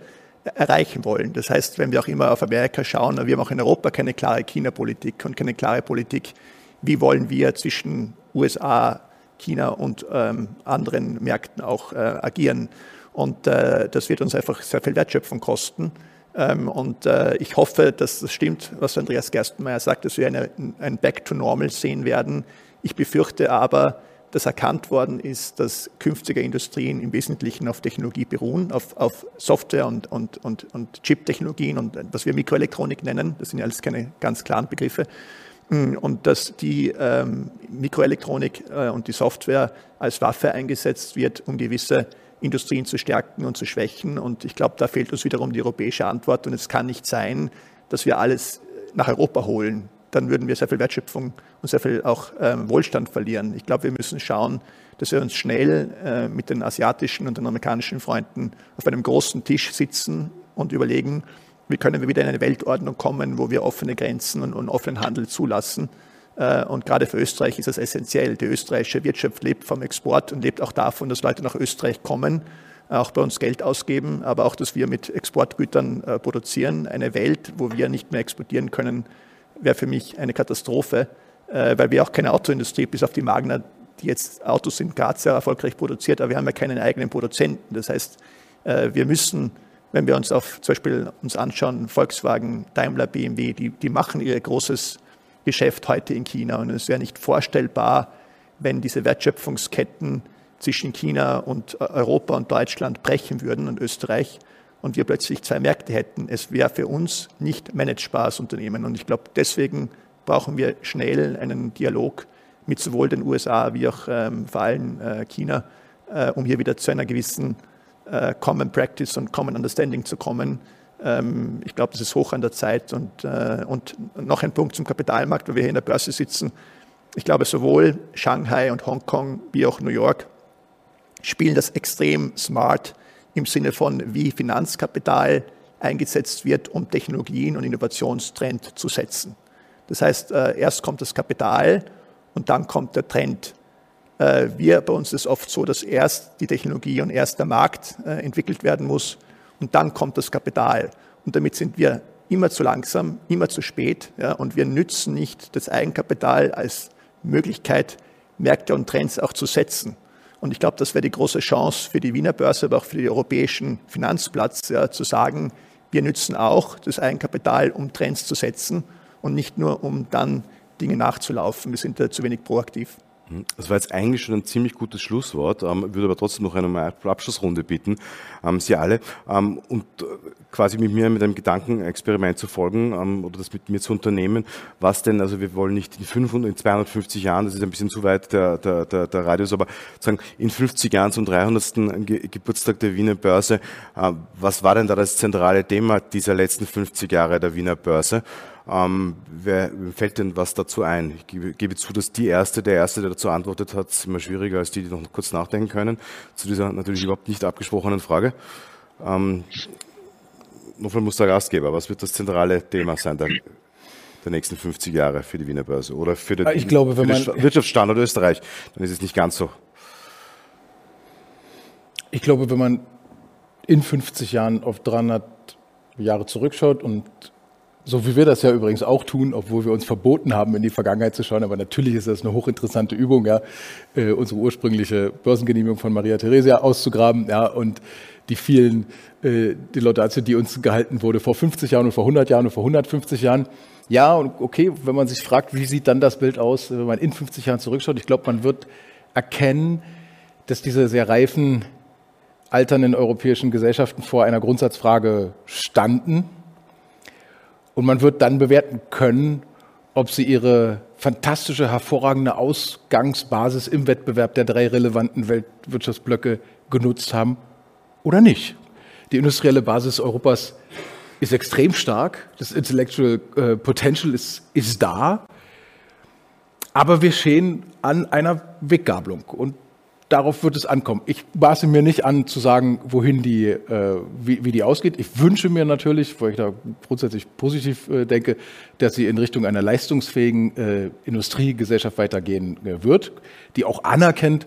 erreichen wollen. Das heißt, wenn wir auch immer auf Amerika schauen, wir haben auch in Europa keine klare China-Politik und keine klare Politik, wie wollen wir zwischen USA, China und ähm, anderen Märkten auch äh, agieren. Und äh, das wird uns einfach sehr viel Wertschöpfung kosten. Ähm, und äh, ich hoffe, dass das stimmt, was Andreas Gerstenmeier sagt, dass wir eine, ein Back to Normal sehen werden. Ich befürchte aber, dass erkannt worden ist, dass künftige Industrien im Wesentlichen auf Technologie beruhen, auf, auf Software und, und, und, und Chip-Technologien und was wir Mikroelektronik nennen. Das sind ja alles keine ganz klaren Begriffe. Mm, und dass die ähm, Mikroelektronik äh, und die Software als Waffe eingesetzt wird, um gewisse Industrien zu stärken und zu schwächen. Und ich glaube, da fehlt uns wiederum die europäische Antwort. Und es kann nicht sein, dass wir alles nach Europa holen. Dann würden wir sehr viel Wertschöpfung und sehr viel auch ähm, Wohlstand verlieren. Ich glaube, wir müssen schauen, dass wir uns schnell äh, mit den asiatischen und den amerikanischen Freunden auf einem großen Tisch sitzen und überlegen, wie können wir wieder in eine Weltordnung kommen, wo wir offene Grenzen und, und offenen Handel zulassen äh, und gerade für Österreich ist das essentiell. Die österreichische Wirtschaft lebt vom Export und lebt auch davon, dass Leute nach Österreich kommen, auch bei uns Geld ausgeben, aber auch, dass wir mit Exportgütern äh, produzieren. Eine Welt, wo wir nicht mehr exportieren können, wäre für mich eine Katastrophe, äh, weil wir auch keine Autoindustrie, bis auf die Magna, die jetzt Autos in Graz sehr erfolgreich produziert, aber wir haben ja keinen eigenen Produzenten. Das heißt, wir müssen wenn wir uns auf zum Beispiel uns anschauen, Volkswagen, Daimler, BMW, die, die machen ihr großes Geschäft heute in China. Und es wäre nicht vorstellbar, wenn diese Wertschöpfungsketten zwischen China und Europa und Deutschland brechen würden und Österreich und wir plötzlich zwei Märkte hätten. Es wäre für uns nicht managebar als Unternehmen. Und ich glaube, deswegen brauchen wir schnell einen Dialog mit sowohl den USA wie auch ähm, vor allem äh, China, äh, um hier wieder zu einer gewissen äh, Common Practice und Common Understanding zu kommen. Ähm, ich glaube, das ist hoch an der Zeit. Und, äh, und noch ein Punkt zum Kapitalmarkt, weil wir hier in der Börse sitzen. Ich glaube, sowohl Shanghai und Hongkong wie auch New York spielen das extrem smart im Sinne von, wie Finanzkapital eingesetzt wird, um Technologien und Innovationstrend zu setzen. Das heißt, äh, erst kommt das Kapital und dann kommt der Trend. Äh, wir bei uns ist es oft so, dass erst die Technologie und erst der Markt entwickelt werden muss und dann kommt das Kapital. Und damit sind wir immer zu langsam, immer zu spät ja, und wir nützen nicht das Eigenkapital als Möglichkeit, Märkte und Trends auch zu setzen. Und ich glaube, das wäre die große Chance für die Wiener Börse, aber auch für den europäischen Finanzplatz, ja, zu sagen, wir nützen auch das Eigenkapital, um Trends zu setzen und nicht nur, um dann Dinge nachzulaufen. Wir sind da zu wenig proaktiv. Mhm. Das war jetzt eigentlich schon ein ziemlich gutes Schlusswort, ähm, würde aber trotzdem noch eine Abschlussrunde bitten, ähm, Sie alle, ähm, und äh, quasi mit mir mit einem Gedankenexperiment zu folgen oder das mit mir zu unternehmen, was denn, also wir wollen nicht in 500, in 250 Jahren, das ist ein bisschen zu weit der, der, der, der Radius, aber sagen, in 50 Jahren zum 300. Ge Geburtstag der Wiener Börse, äh, was war denn da das zentrale Thema dieser letzten 50 Jahre der Wiener Börse? Ähm, wer fällt denn was dazu ein? Ich gebe, gebe, zu, dass die erste, der erste, der dazu antwortet hat, ist immer schwieriger als die, die noch kurz nachdenken können, zu dieser natürlich überhaupt nicht abgesprochenen Frage. Ähm, Nochmal muss der Gastgeber, was wird das zentrale Thema sein der, der nächsten 50 Jahre für die Wiener Börse oder für den, ich glaube, wenn man, Wirtschaftsstandort Österreich? Dann ist es nicht ganz so. Ich glaube, wenn man in 50 Jahren auf 300 Jahre zurückschaut und so wie wir das ja übrigens auch tun, obwohl wir uns verboten haben, in die Vergangenheit zu schauen. Aber natürlich ist das eine hochinteressante Übung, ja, äh, unsere ursprüngliche Börsengenehmigung von Maria Theresia auszugraben, ja, und die vielen äh, die Laudatio, die uns gehalten wurde vor 50 Jahren und vor 100 Jahren und vor 150 Jahren. Ja, und okay, wenn man sich fragt, wie sieht dann das Bild aus, wenn man in 50 Jahren zurückschaut, ich glaube, man wird erkennen, dass diese sehr reifen, alternden europäischen Gesellschaften vor einer Grundsatzfrage standen und man wird dann bewerten können, ob sie ihre fantastische, hervorragende Ausgangsbasis im Wettbewerb der drei relevanten Weltwirtschaftsblöcke genutzt haben oder nicht. Die industrielle Basis Europas ist extrem stark, das Intellectual äh, Potential ist, ist da, aber wir stehen an einer Weggabelung. Und darauf wird es ankommen. Ich maße mir nicht an zu sagen, wohin die, äh, wie, wie, die ausgeht. Ich wünsche mir natürlich, weil ich da grundsätzlich positiv äh, denke, dass sie in Richtung einer leistungsfähigen äh, Industriegesellschaft weitergehen äh, wird, die auch anerkennt,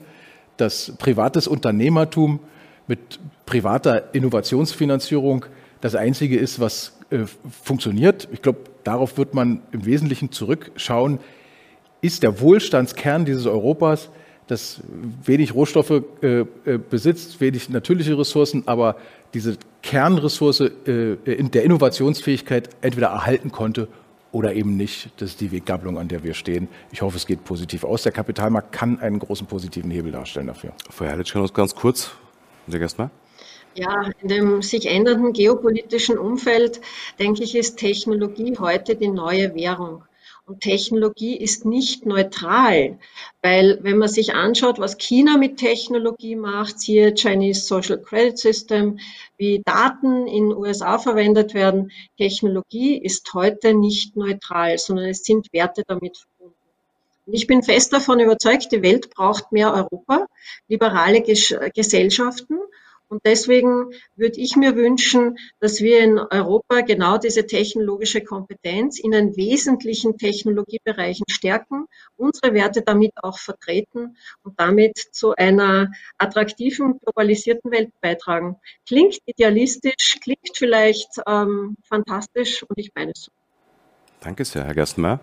dass privates Unternehmertum mit privater Innovationsfinanzierung das Einzige ist, was äh, funktioniert. Ich glaube, darauf wird man im Wesentlichen zurückschauen. Ist der Wohlstandskern dieses Europas das wenig Rohstoffe äh, äh, besitzt, wenig natürliche Ressourcen, aber diese Kernressource äh, in der Innovationsfähigkeit entweder erhalten konnte oder eben nicht. Das ist die Weggabelung, an der wir stehen. Ich hoffe, es geht positiv aus. Der Kapitalmarkt kann einen großen positiven Hebel darstellen dafür. Frau Herrlich, uns ganz kurz. Sehr erstmal. Ja, in dem sich ändernden geopolitischen Umfeld, denke ich, ist Technologie heute die neue Währung. Und Technologie ist nicht neutral, weil wenn man sich anschaut, was China mit Technologie macht, siehe Chinese Social Credit System, wie Daten in USA verwendet werden, Technologie ist heute nicht neutral, sondern es sind Werte damit verbunden. Und ich bin fest davon überzeugt, die Welt braucht mehr Europa, liberale Gesellschaften und deswegen würde ich mir wünschen, dass wir in Europa genau diese technologische Kompetenz in den wesentlichen Technologiebereichen stärken, unsere Werte damit auch vertreten und damit zu einer attraktiven, globalisierten Welt beitragen. Klingt idealistisch, klingt vielleicht ähm, fantastisch und ich meine es so. Danke sehr, Herr Gerstenmeier.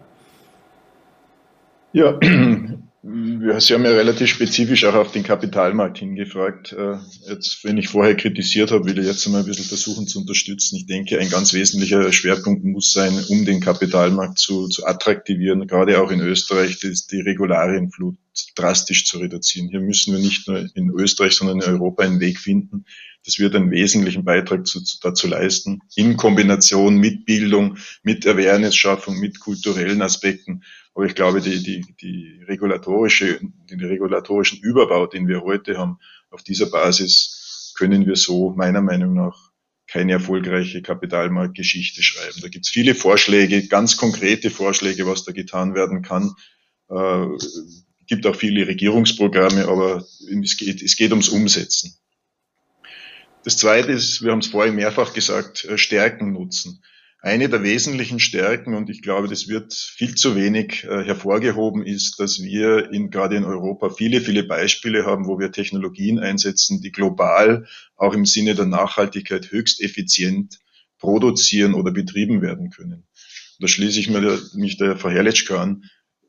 Ja, Sie haben ja relativ spezifisch auch auf den Kapitalmarkt hingefragt. Äh, jetzt, wenn ich vorher kritisiert habe, will ich jetzt einmal ein bisschen versuchen zu unterstützen. Ich denke, ein ganz wesentlicher Schwerpunkt muss sein, um den Kapitalmarkt zu, zu attraktivieren, gerade auch in Österreich, die, die Regularienflut drastisch zu reduzieren. Hier müssen wir nicht nur in Österreich, sondern in Europa einen Weg finden. Das wird einen wesentlichen Beitrag zu, zu, dazu leisten, in Kombination mit Bildung, mit Awareness-Schaffung, mit kulturellen Aspekten aber ich glaube, die, die, die regulatorische, den regulatorischen Überbau, den wir heute haben, auf dieser Basis können wir so meiner Meinung nach keine erfolgreiche Kapitalmarktgeschichte schreiben. Da gibt es viele Vorschläge, ganz konkrete Vorschläge, was da getan werden kann. Äh, gibt auch viele Regierungsprogramme, aber es geht, es geht ums Umsetzen. Das Zweite ist, wir haben es vorhin mehrfach gesagt, äh, Stärken nutzen eine der wesentlichen Stärken, und ich glaube, das wird viel zu wenig äh, hervorgehoben, ist, dass wir in, gerade in Europa viele, viele Beispiele haben, wo wir Technologien einsetzen, die global auch im Sinne der Nachhaltigkeit höchst effizient produzieren oder betrieben werden können. Da schließe ich mich der Frau Herletschka an.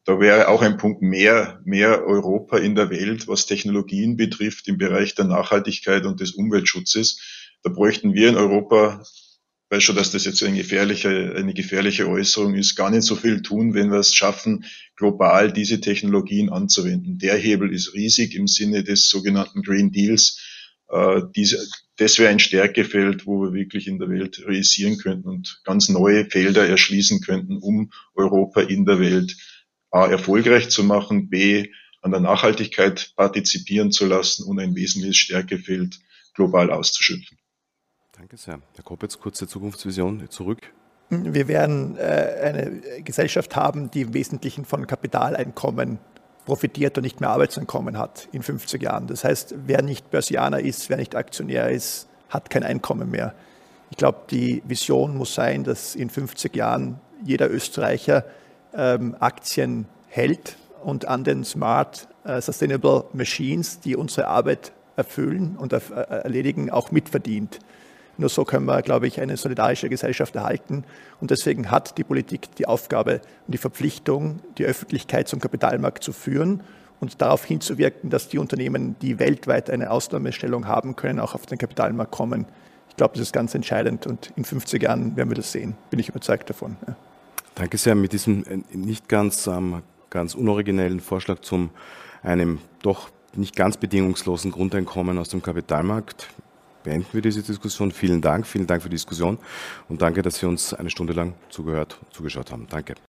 Da wäre auch ein Punkt mehr, mehr Europa in der Welt, was Technologien betrifft im Bereich der Nachhaltigkeit und des Umweltschutzes. Da bräuchten wir in Europa weiß schon, dass das jetzt eine gefährliche, eine gefährliche Äußerung ist, gar nicht so viel tun, wenn wir es schaffen, global diese Technologien anzuwenden. Der Hebel ist riesig im Sinne des sogenannten Green Deals. Äh, diese, das wäre ein Stärkefeld, wo wir wirklich in der Welt realisieren könnten und ganz neue Felder erschließen könnten, um Europa in der Welt A, erfolgreich zu machen, B, an der Nachhaltigkeit partizipieren zu lassen und ein wesentliches Stärkefeld global auszuschöpfen. Danke sehr. Herr Koppitz, kurze Zukunftsvision zurück. Wir werden äh, eine Gesellschaft haben, die im Wesentlichen von Kapitaleinkommen profitiert und nicht mehr Arbeitseinkommen hat in 50 Jahren. Das heißt, wer nicht Börsianer ist, wer nicht Aktionär ist, hat kein Einkommen mehr. Ich glaube, die Vision muss sein, dass in 50 Jahren jeder Österreicher ähm, Aktien hält und an den Smart äh, Sustainable Machines, die unsere Arbeit erfüllen und äh, erledigen, auch mitverdient. Nur so können wir, glaube ich, eine solidarische Gesellschaft erhalten. Und deswegen hat die Politik die Aufgabe und die Verpflichtung, die Öffentlichkeit zum Kapitalmarkt zu führen und darauf hinzuwirken, dass die Unternehmen, die weltweit eine Ausnahmestellung haben können, auch auf den Kapitalmarkt kommen. Ich glaube, das ist ganz entscheidend und in 50 Jahren werden wir das sehen, bin ich überzeugt davon. Ja. Danke sehr. Mit diesem äh, nicht ganz, ähm, ganz unoriginellen Vorschlag zum einem doch nicht ganz bedingungslosen Grundeinkommen aus dem Kapitalmarkt beenden wir diese Diskussion. Vielen Dank, vielen Dank für die Diskussion und danke, dass Sie uns eine Stunde lang zugehört, zugeschaut haben. Danke.